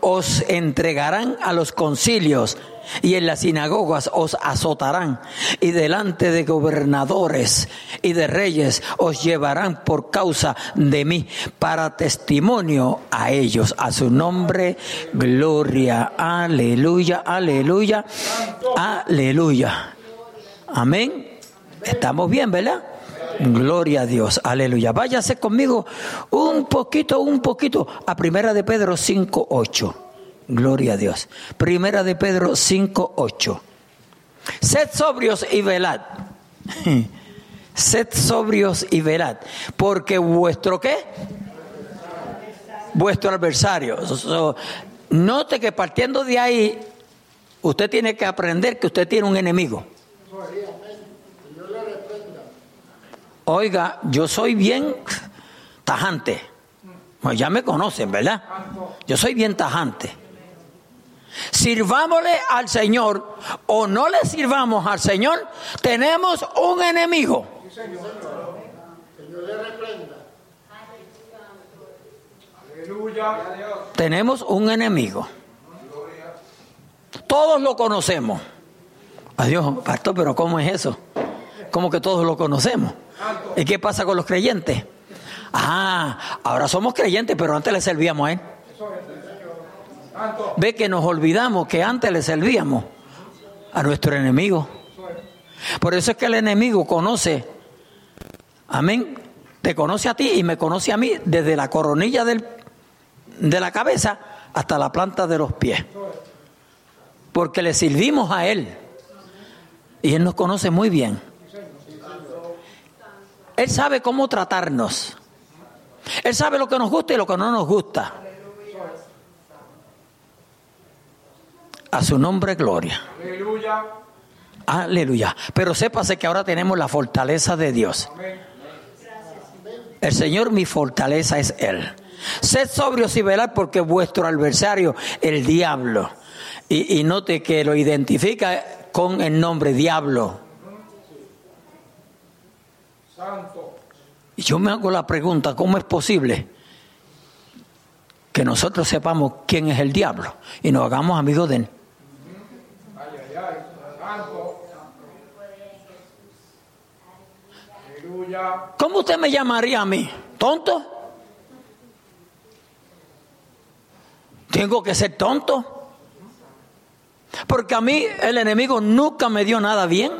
os entregarán a los concilios y en las sinagogas os azotarán y delante de gobernadores y de reyes os llevarán por causa de mí para testimonio a ellos. A su nombre, gloria, aleluya, aleluya, aleluya. Amén. Estamos bien, ¿verdad? Gloria a Dios, aleluya. Váyase conmigo un poquito, un poquito a Primera de Pedro 5, 8. Gloria a Dios. Primera de Pedro 5, 8. Sed sobrios y velad. Sed sobrios y velad. Porque vuestro qué? Vuestro adversario. note que partiendo de ahí, usted tiene que aprender que usted tiene un enemigo. Oiga, yo soy bien tajante. Pues ya me conocen, ¿verdad? Yo soy bien tajante. Sirvámosle al Señor o no le sirvamos al Señor, tenemos un enemigo. Tenemos un enemigo. Todos lo conocemos. Adiós, pastor, pero ¿cómo es eso? ¿Cómo que todos lo conocemos? ¿Y qué pasa con los creyentes? Ah, ahora somos creyentes, pero antes le servíamos a Él. Ve que nos olvidamos que antes le servíamos a nuestro enemigo. Por eso es que el enemigo conoce, amén, te conoce a ti y me conoce a mí desde la coronilla del, de la cabeza hasta la planta de los pies. Porque le sirvimos a Él. Y Él nos conoce muy bien. Él sabe cómo tratarnos. Él sabe lo que nos gusta y lo que no nos gusta. A su nombre, gloria. Aleluya. Aleluya. Pero sépase que ahora tenemos la fortaleza de Dios. El Señor, mi fortaleza es Él. Sed sobrios y velad porque vuestro adversario, el diablo, y, y note que lo identifica con el nombre diablo y yo me hago la pregunta, ¿cómo es posible que nosotros sepamos quién es el diablo y nos hagamos amigos de él? ¿Cómo usted me llamaría a mí? ¿Tonto? ¿Tengo que ser tonto? Porque a mí el enemigo nunca me dio nada bien.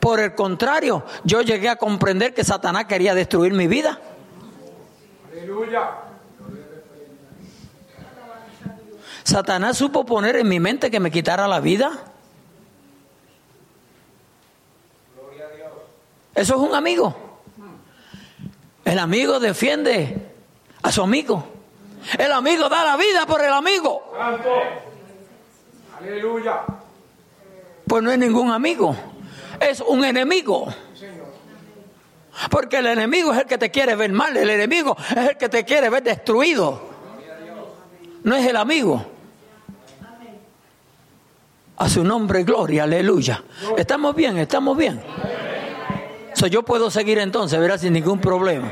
Por el contrario, yo llegué a comprender que Satanás quería destruir mi vida. Aleluya. Satanás supo poner en mi mente que me quitara la vida. Eso es un amigo. El amigo defiende a su amigo. El amigo da la vida por el amigo. Aleluya. Pues no es ningún amigo es un enemigo. Porque el enemigo es el que te quiere ver mal, el enemigo es el que te quiere ver destruido. No es el amigo. A su nombre, gloria, aleluya. Estamos bien, estamos bien. yo puedo seguir entonces, verás, sin ningún problema.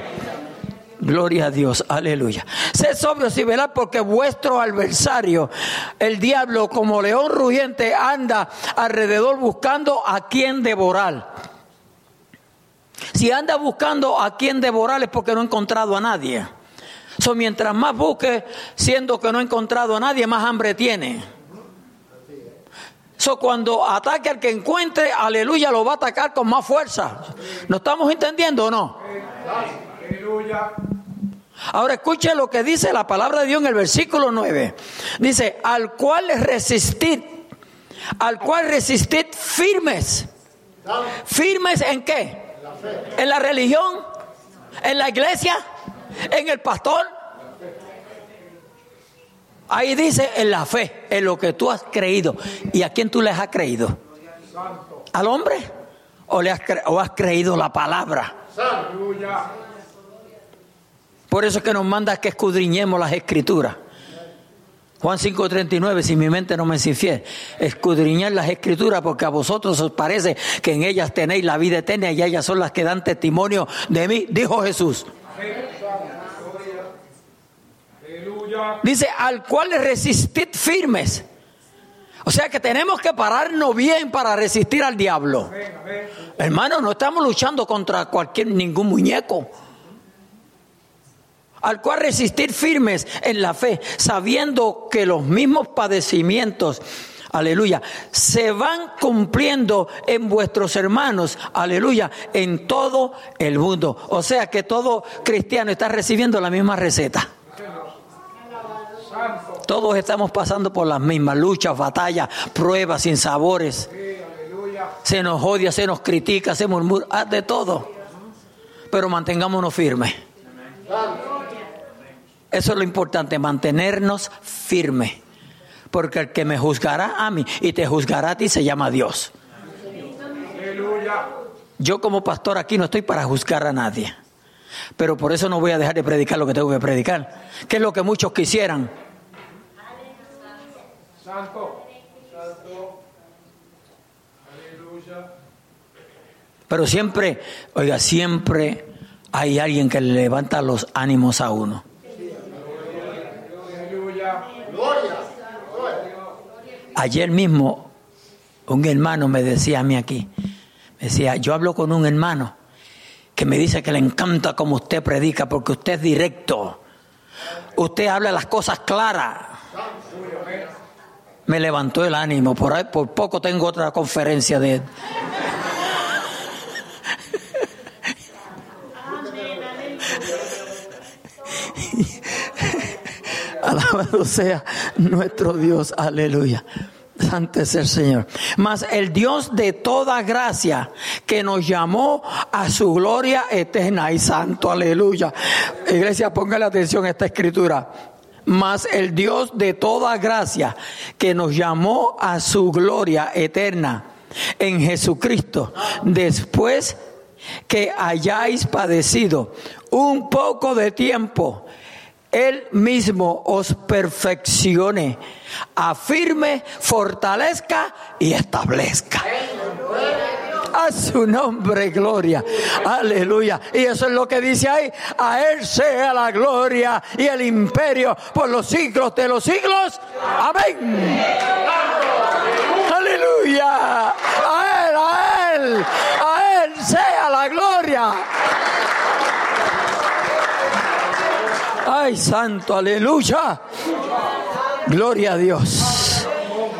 Gloria a Dios, aleluya. Sed sobrios y velad porque vuestro adversario, el diablo, como león rugiente, anda alrededor buscando a quien devorar. Si anda buscando a quien devorar es porque no ha encontrado a nadie. So, mientras más busque, siendo que no ha encontrado a nadie, más hambre tiene. So, cuando ataque al que encuentre, aleluya, lo va a atacar con más fuerza. ¿No estamos entendiendo o no? Aleluya. Ahora escuche lo que dice la palabra de Dios en el versículo 9. Dice, al cual resistid, al cual resistid firmes. ¿Firmes en qué? ¿En la religión? ¿En la iglesia? ¿En el pastor? Ahí dice en la fe, en lo que tú has creído. ¿Y a quién tú les has creído? ¿Al hombre? ¿O, le has, o has creído la palabra? Por eso es que nos manda que escudriñemos las escrituras. Juan 5:39, si mi mente no me es infiel, escudriñar las escrituras porque a vosotros os parece que en ellas tenéis la vida eterna y ellas son las que dan testimonio de mí, dijo Jesús. Dice, al cual resistid firmes. O sea que tenemos que pararnos bien para resistir al diablo. Hermano, no estamos luchando contra cualquier ningún muñeco. Al cual resistir firmes en la fe, sabiendo que los mismos padecimientos, aleluya, se van cumpliendo en vuestros hermanos, aleluya, en todo el mundo. O sea que todo cristiano está recibiendo la misma receta. Todos estamos pasando por las mismas luchas, batallas, pruebas, sin sabores. Se nos odia, se nos critica, se murmura, de todo. Pero mantengámonos firmes. Eso es lo importante, mantenernos firmes. Porque el que me juzgará a mí y te juzgará a ti se llama Dios. Aleluya. Yo como pastor aquí no estoy para juzgar a nadie. Pero por eso no voy a dejar de predicar lo que tengo que predicar. Que es lo que muchos quisieran. Santo. Santo. Aleluya. Pero siempre, oiga, siempre hay alguien que le levanta los ánimos a uno. Aleluya. Ayer mismo un hermano me decía a mí aquí, me decía, yo hablo con un hermano que me dice que le encanta como usted predica porque usted es directo, usted habla las cosas claras. Me levantó el ánimo, por ahí por poco tengo otra conferencia de... Alabado sea nuestro Dios, aleluya. Santo es el Señor. Mas el Dios de toda gracia que nos llamó a su gloria eterna y santo, aleluya. Iglesia, póngale atención a esta escritura. Mas el Dios de toda gracia que nos llamó a su gloria eterna en Jesucristo, después que hayáis padecido un poco de tiempo, él mismo os perfeccione, afirme, fortalezca y establezca. A su nombre, gloria. Aleluya. Y eso es lo que dice ahí. A Él sea la gloria y el imperio por los siglos de los siglos. Amén. Aleluya. A Él, a Él, a Él sea la gloria. Ay, santo, aleluya. Gloria a Dios.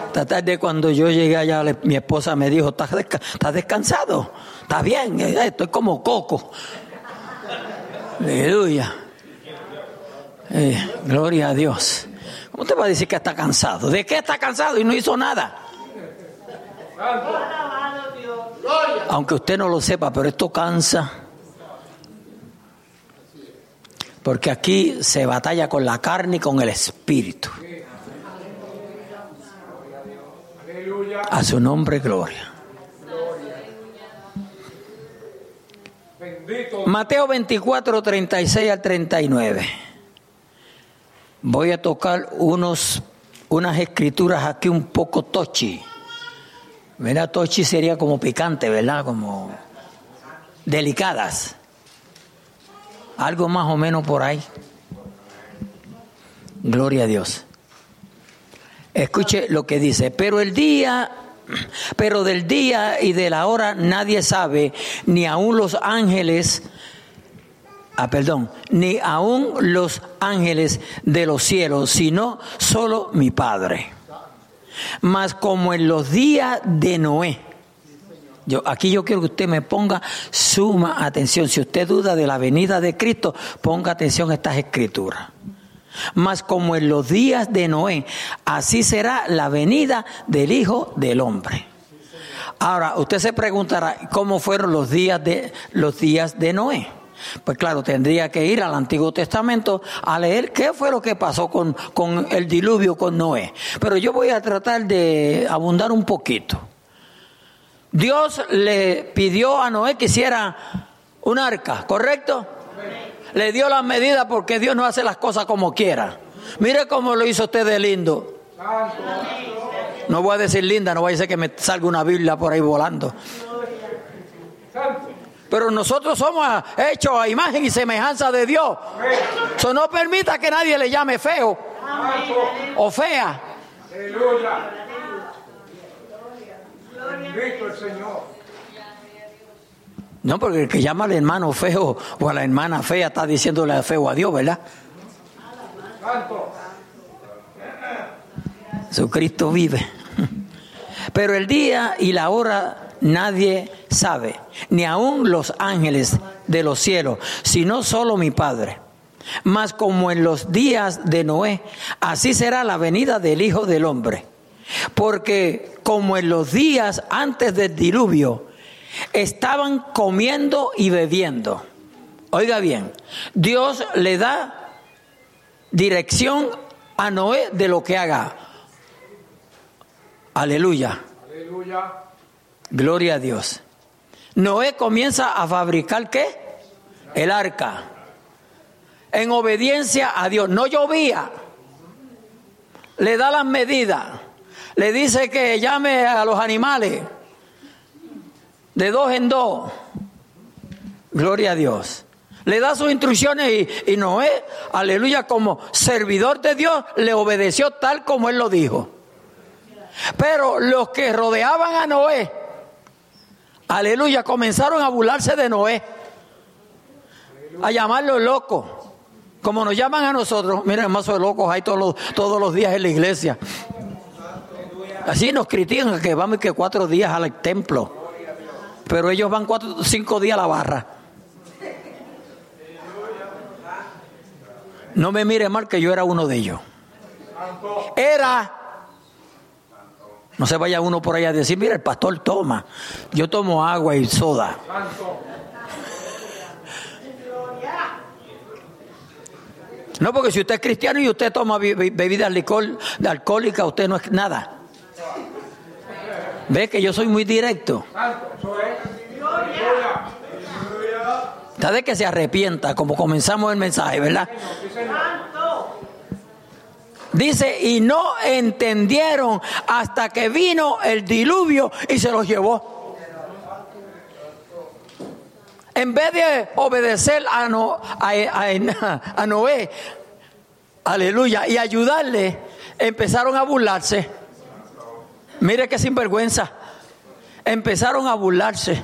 Esta tarde cuando yo llegué allá, mi esposa me dijo, ¿estás, desca- estás descansado? ¿Estás bien? Eh, Estoy como coco. Aleluya. Eh, gloria a Dios. ¿Cómo te va a decir que está cansado? ¿De qué está cansado y no hizo nada? Aunque usted no lo sepa, pero esto cansa. Porque aquí se batalla con la carne y con el espíritu. A su nombre, gloria. Mateo 24, 36 al 39. Voy a tocar unos, unas escrituras aquí un poco tochi. Mira, tochi sería como picante, ¿verdad? Como delicadas. Algo más o menos por ahí. Gloria a Dios. Escuche lo que dice, pero el día, pero del día y de la hora nadie sabe, ni aun los ángeles, ah, perdón, ni aun los ángeles de los cielos, sino solo mi Padre. Mas como en los días de Noé, yo, aquí yo quiero que usted me ponga suma atención. Si usted duda de la venida de Cristo, ponga atención a estas escrituras. Mas como en los días de Noé, así será la venida del Hijo del Hombre. Ahora, usted se preguntará cómo fueron los días de los días de Noé. Pues claro, tendría que ir al Antiguo Testamento a leer qué fue lo que pasó con, con el diluvio con Noé. Pero yo voy a tratar de abundar un poquito. Dios le pidió a Noé que hiciera un arca, ¿correcto? Le dio las medidas porque Dios no hace las cosas como quiera. Mire cómo lo hizo usted de lindo. No voy a decir linda, no vaya a ser que me salga una Biblia por ahí volando. Pero nosotros somos hechos a imagen y semejanza de Dios. Eso no permita que nadie le llame feo o fea. Bendito el Señor. No, porque el que llama al hermano feo o a la hermana fea está diciéndole feo a Dios, ¿verdad? Santo. Jesucristo vive. Pero el día y la hora nadie sabe, ni aun los ángeles de los cielos, sino solo mi Padre. Mas como en los días de Noé, así será la venida del Hijo del Hombre. Porque como en los días antes del diluvio, estaban comiendo y bebiendo. Oiga bien, Dios le da dirección a Noé de lo que haga. Aleluya. Aleluya. Gloria a Dios. Noé comienza a fabricar qué? El arca. En obediencia a Dios. No llovía. Le da las medidas. Le dice que llame a los animales. De dos en dos. Gloria a Dios. Le da sus instrucciones y, Noé, aleluya, como servidor de Dios, le obedeció tal como él lo dijo. Pero los que rodeaban a Noé, aleluya, comenzaron a burlarse de Noé, a llamarlo loco, como nos llaman a nosotros. Miren, más de locos hay todos los, todos los días en la iglesia. Así nos critican que vamos que cuatro días al templo, pero ellos van cuatro, cinco días a la barra. No me mire mal que yo era uno de ellos. Era no se vaya uno por allá a decir, mira, el pastor toma. Yo tomo agua y soda. No, porque si usted es cristiano y usted toma be- be- bebida de alcohólica, usted no es nada. Ve que yo soy muy directo. Está de que se arrepienta, como comenzamos el mensaje, ¿verdad? Dice, y no entendieron hasta que vino el diluvio y se los llevó. En vez de obedecer a, No- a- a- a Noé, aleluya, y ayudarle, empezaron a burlarse. Mire qué sinvergüenza. Empezaron a burlarse.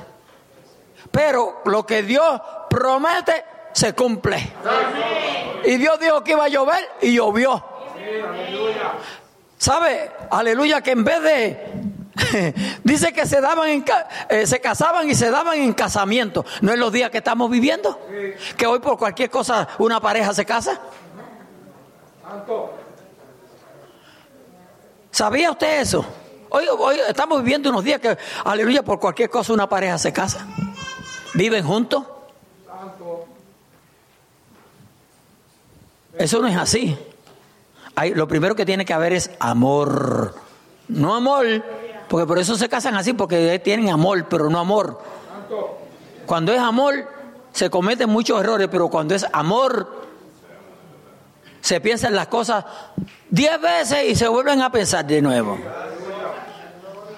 Pero lo que Dios promete se cumple. Y Dios dijo que iba a llover y llovió. ¿Sabe? Aleluya, que en vez de... dice que se daban en eh, se casaban y se daban en casamiento. ¿No es los días que estamos viviendo? Que hoy por cualquier cosa una pareja se casa. ¿Sabía usted eso? Hoy, estamos viviendo unos días que, aleluya, por cualquier cosa una pareja se casa. Viven juntos. Eso no es así. Hay- lo primero que tiene que haber es amor. No amor, porque por eso se casan así, porque tienen amor, pero no amor. Cuando es amor, se cometen muchos errores, pero cuando es amor, se piensan las cosas diez veces y se vuelven a pensar de nuevo.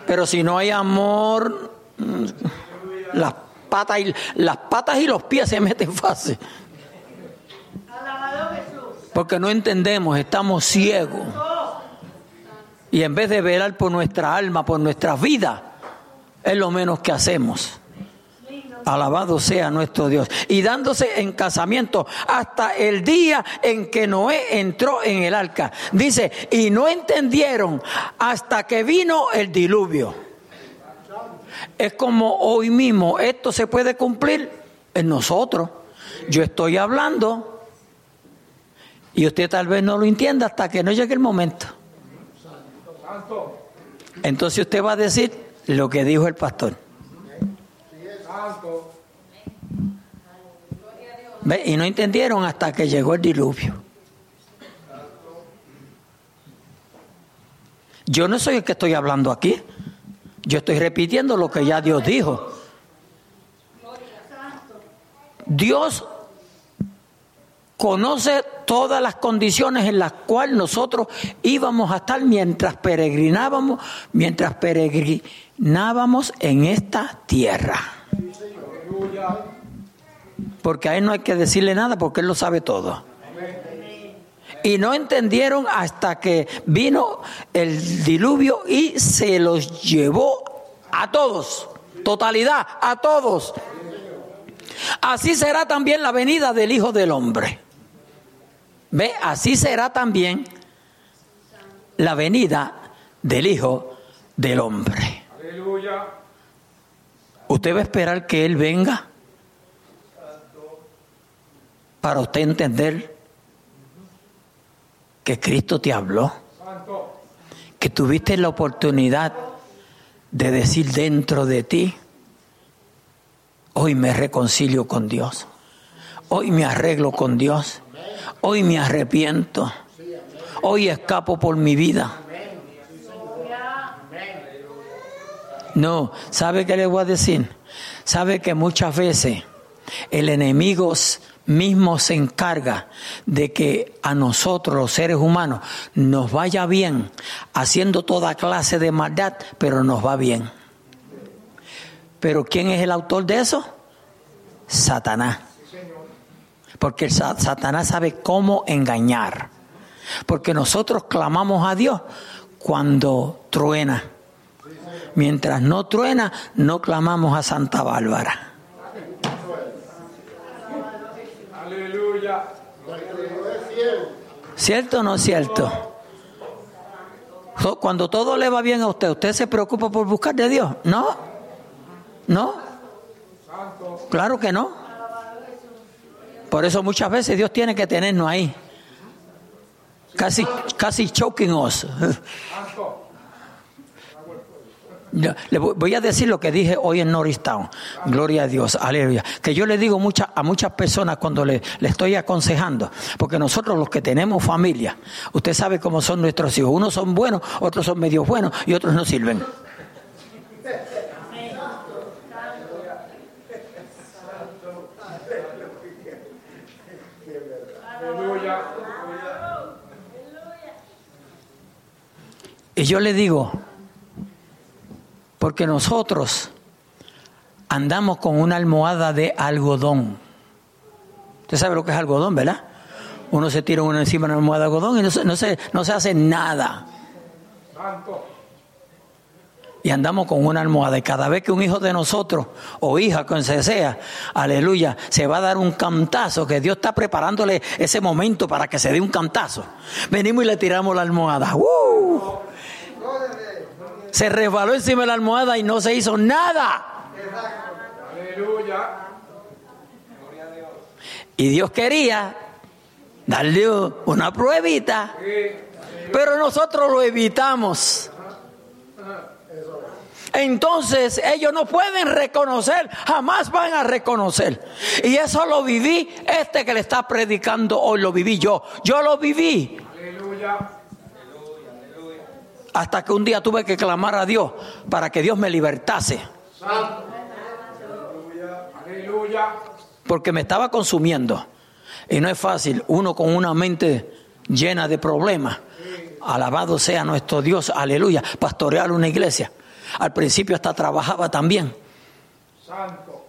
Pero si no hay amor, las patas y, las patas y los pies se meten fácil. Porque no entendemos, estamos ciegos. Y en vez de velar por nuestra alma, por nuestra vida, es lo menos que hacemos. Alabado sea nuestro Dios. Y dándose en casamiento hasta el día en que Noé entró en el arca. Dice, y no entendieron hasta que vino el diluvio. Es como hoy mismo, esto se puede cumplir en nosotros. Yo estoy hablando y usted tal vez no lo entienda hasta que no llegue el momento. Entonces usted va a decir lo que dijo el pastor. Y no entendieron hasta que llegó el diluvio. Yo no soy el que estoy hablando aquí. Yo estoy repitiendo lo que ya Dios dijo. Dios conoce todas las condiciones en las cuales nosotros íbamos a estar mientras peregrinábamos, mientras peregrinábamos en esta tierra. Porque a él no hay que decirle nada porque él lo sabe todo. Y no entendieron hasta que vino el diluvio y se los llevó a todos, totalidad, a todos. Así será también la venida del Hijo del Hombre. Ve, así será también la venida del Hijo del Hombre. Aleluya. ¿Usted va a esperar que Él venga? Para usted entender que Cristo te habló, que tuviste la oportunidad de decir dentro de ti, hoy me reconcilio con Dios, hoy me arreglo con Dios, hoy me arrepiento, hoy escapo por mi vida. No, ¿sabe qué le voy a decir? ¿Sabe que muchas veces el enemigo mismo se encarga de que a nosotros los seres humanos nos vaya bien, haciendo toda clase de maldad, pero nos va bien. Pero ¿quién es el autor de eso? Satanás. Porque Satanás sabe cómo engañar. Porque nosotros clamamos a Dios cuando truena. Mientras no truena, no clamamos a Santa Bárbara. Aleluya. ¿Cierto o no cierto? So, Cuando todo le va bien a usted, ¿usted se preocupa por buscar de Dios? No. ¿No? Claro que no. Por eso muchas veces Dios tiene que tenernos ahí. Casi, casi choking us. Le voy a decir lo que dije hoy en Norristown. Gloria a Dios, aleluya. Que yo le digo mucha- a muchas personas cuando le, le estoy aconsejando, porque nosotros los que tenemos familia, usted sabe cómo son nuestros hijos. Unos son buenos, otros son medio buenos y otros no sirven. Y yo le digo, porque nosotros andamos con una almohada de algodón. Usted sabe lo que es algodón, ¿verdad? Uno se tira uno encima de una almohada de algodón y no se, no se, no se hace nada. Y andamos con una almohada. Y cada vez que un hijo de nosotros, o hija, quien se sea, aleluya, se va a dar un cantazo, que Dios está preparándole ese momento para que se dé un cantazo. Venimos y le tiramos la almohada. ¡Uh! Se resbaló encima de la almohada y no se hizo nada. Aleluya. Y Dios quería darle una pruebita, pero nosotros lo evitamos. Entonces ellos no pueden reconocer, jamás van a reconocer. Y eso lo viví, este que le está predicando hoy lo viví yo. Yo lo viví Aleluya. Hasta que un día tuve que clamar a Dios para que Dios me libertase, Aleluya. porque me estaba consumiendo. Y no es fácil, uno con una mente llena de problemas. Alabado sea nuestro Dios, aleluya, pastorear una iglesia. Al principio hasta trabajaba también. Santo.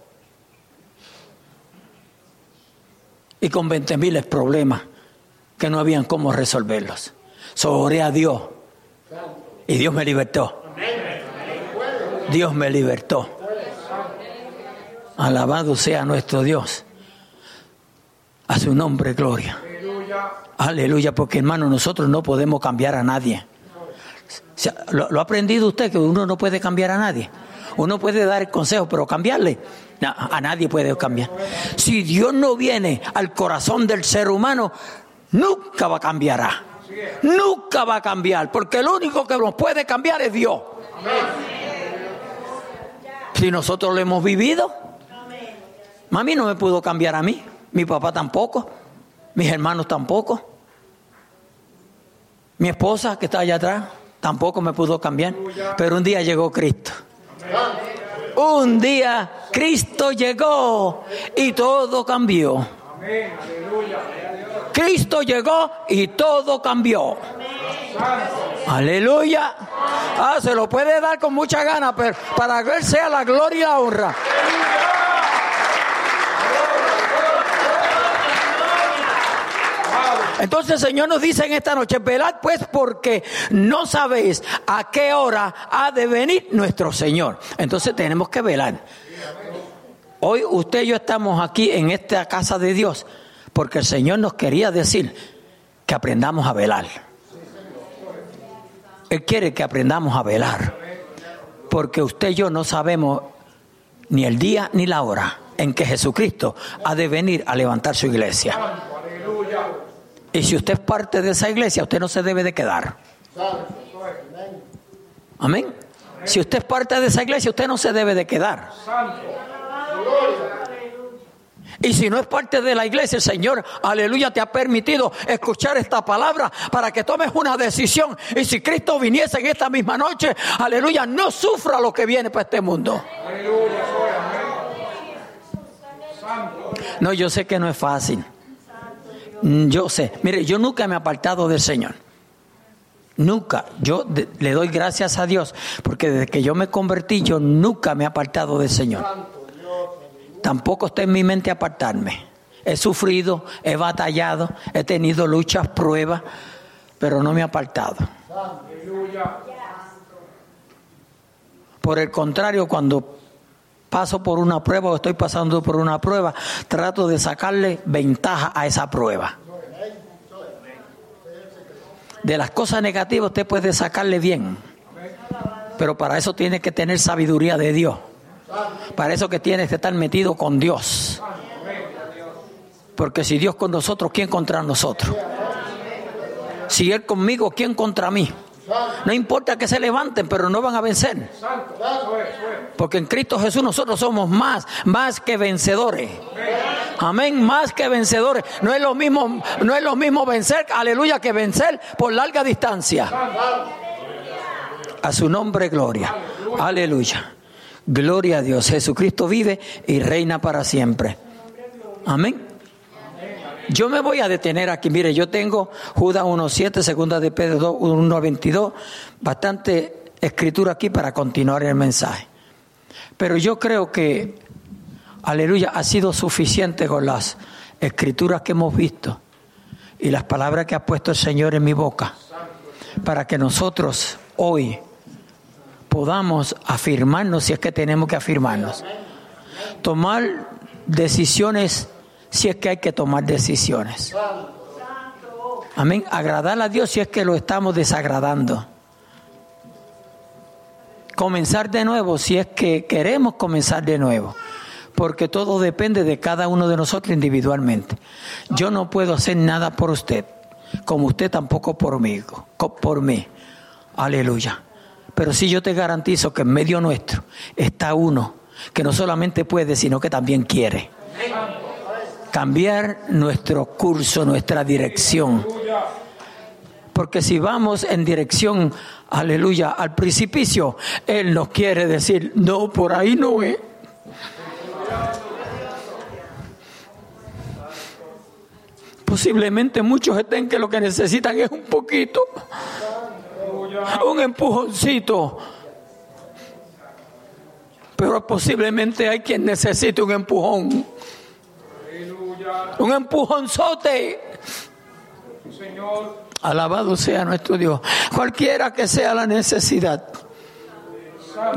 y con 20 miles problemas que no habían cómo resolverlos. So, oré a Dios y Dios me libertó. Dios me libertó. Alabado sea nuestro Dios. A su nombre, gloria. Aleluya. Porque hermano, nosotros no podemos cambiar a nadie. ¿Lo, ha aprendido usted que uno no puede cambiar a nadie? Uno puede dar el consejo, pero cambiarle, a nadie puede cambiar. Si Dios no viene al corazón del ser humano, nunca va a cambiar. Nunca va a cambiar, porque el único que nos puede cambiar es Dios. Si nosotros lo hemos vivido, mami no me pudo cambiar a mí. Mi papá tampoco. Mis hermanos tampoco. Mi esposa, que está allá atrás, tampoco me pudo cambiar. Pero un día llegó Cristo. Un día Cristo llegó y todo cambió. Cristo llegó y todo cambió. Aleluya. Ah, se lo puede dar con mucha gana, pero para que Él sea la gloria y la honra. Entonces el Señor nos dice en esta noche, velad pues porque no sabéis a qué hora ha de venir nuestro Señor. Entonces tenemos que velar. Hoy usted y yo estamos aquí en esta casa de Dios porque el Señor nos quería decir que aprendamos a velar. Él quiere que aprendamos a velar. Porque usted y yo no sabemos ni el día ni la hora en que Jesucristo ha de venir a levantar su iglesia. Y si usted es parte de esa iglesia, usted no se debe de quedar. Amén. Si usted es parte de esa iglesia, usted no se debe de quedar. Y si no es parte de la iglesia, el Señor, aleluya, te ha permitido escuchar esta palabra para que tomes una decisión. Y si Cristo viniese en esta misma noche, aleluya, no sufra lo que viene para este mundo. No, yo sé que no es fácil. Mm, Yo sé. Mire, yo nunca me he apartado del Señor. Nunca. Yo le doy gracias a Dios porque desde que yo me convertí, yo nunca me he apartado del Señor. Tampoco está en mi mente apartarme. He sufrido, he batallado, he tenido luchas, pruebas, pero no me he apartado. Por el contrario, cuando paso por una prueba o estoy pasando por una prueba, trato de sacarle ventaja a esa prueba. De las cosas negativas usted puede sacarle bien, pero para eso tiene que tener sabiduría de Dios. Para eso que tienes que estar metido con Dios. Porque si Dios con nosotros, ¿quién contra nosotros? Si Él conmigo, ¿quién contra mí? No importa que se levanten, pero no van a vencer. Porque en Cristo Jesús nosotros somos más, más que vencedores. Amén, más que vencedores. No es lo mismo, no es lo mismo vencer, aleluya, que vencer por larga distancia. A su nombre gloria. Aleluya. Gloria a Dios. Jesucristo vive y reina para siempre. Amén. Yo me voy a detener aquí. Mire, yo tengo Judas 1.7, segunda de Pedro 1.22, bastante escritura aquí para continuar el mensaje. Pero yo creo que, aleluya, ha sido suficiente con las escrituras que hemos visto y las palabras que ha puesto el Señor en mi boca para que nosotros hoy podamos afirmarnos si es que tenemos que afirmarnos. Tomar decisiones si es que hay que tomar decisiones. Amén. Agradar a Dios si es que lo estamos desagradando. Comenzar de nuevo si es que queremos comenzar de nuevo. Porque todo depende de cada uno de nosotros individualmente. Yo no puedo hacer nada por usted, como usted tampoco por mí. Por mí. Aleluya. Pero sí yo te garantizo que en medio nuestro está uno que no solamente puede, sino que también quiere cambiar nuestro curso, nuestra dirección. Porque si vamos en dirección, aleluya, al precipicio, Él nos quiere decir, no, por ahí no es. Posiblemente muchos estén que lo que necesitan es un poquito, un empujoncito. Pero posiblemente hay quien necesite un empujón, un empujonzote. Alabado sea nuestro Dios. Cualquiera que sea la necesidad,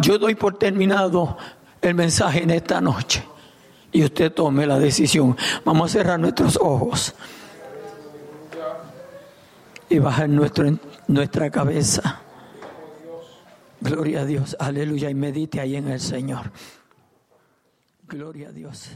yo doy por terminado el mensaje en esta noche. Y usted tome la decisión. Vamos a cerrar nuestros ojos y bajar nuestro, nuestra cabeza. Gloria a Dios, aleluya, y medite ahí en el Señor. Gloria a Dios.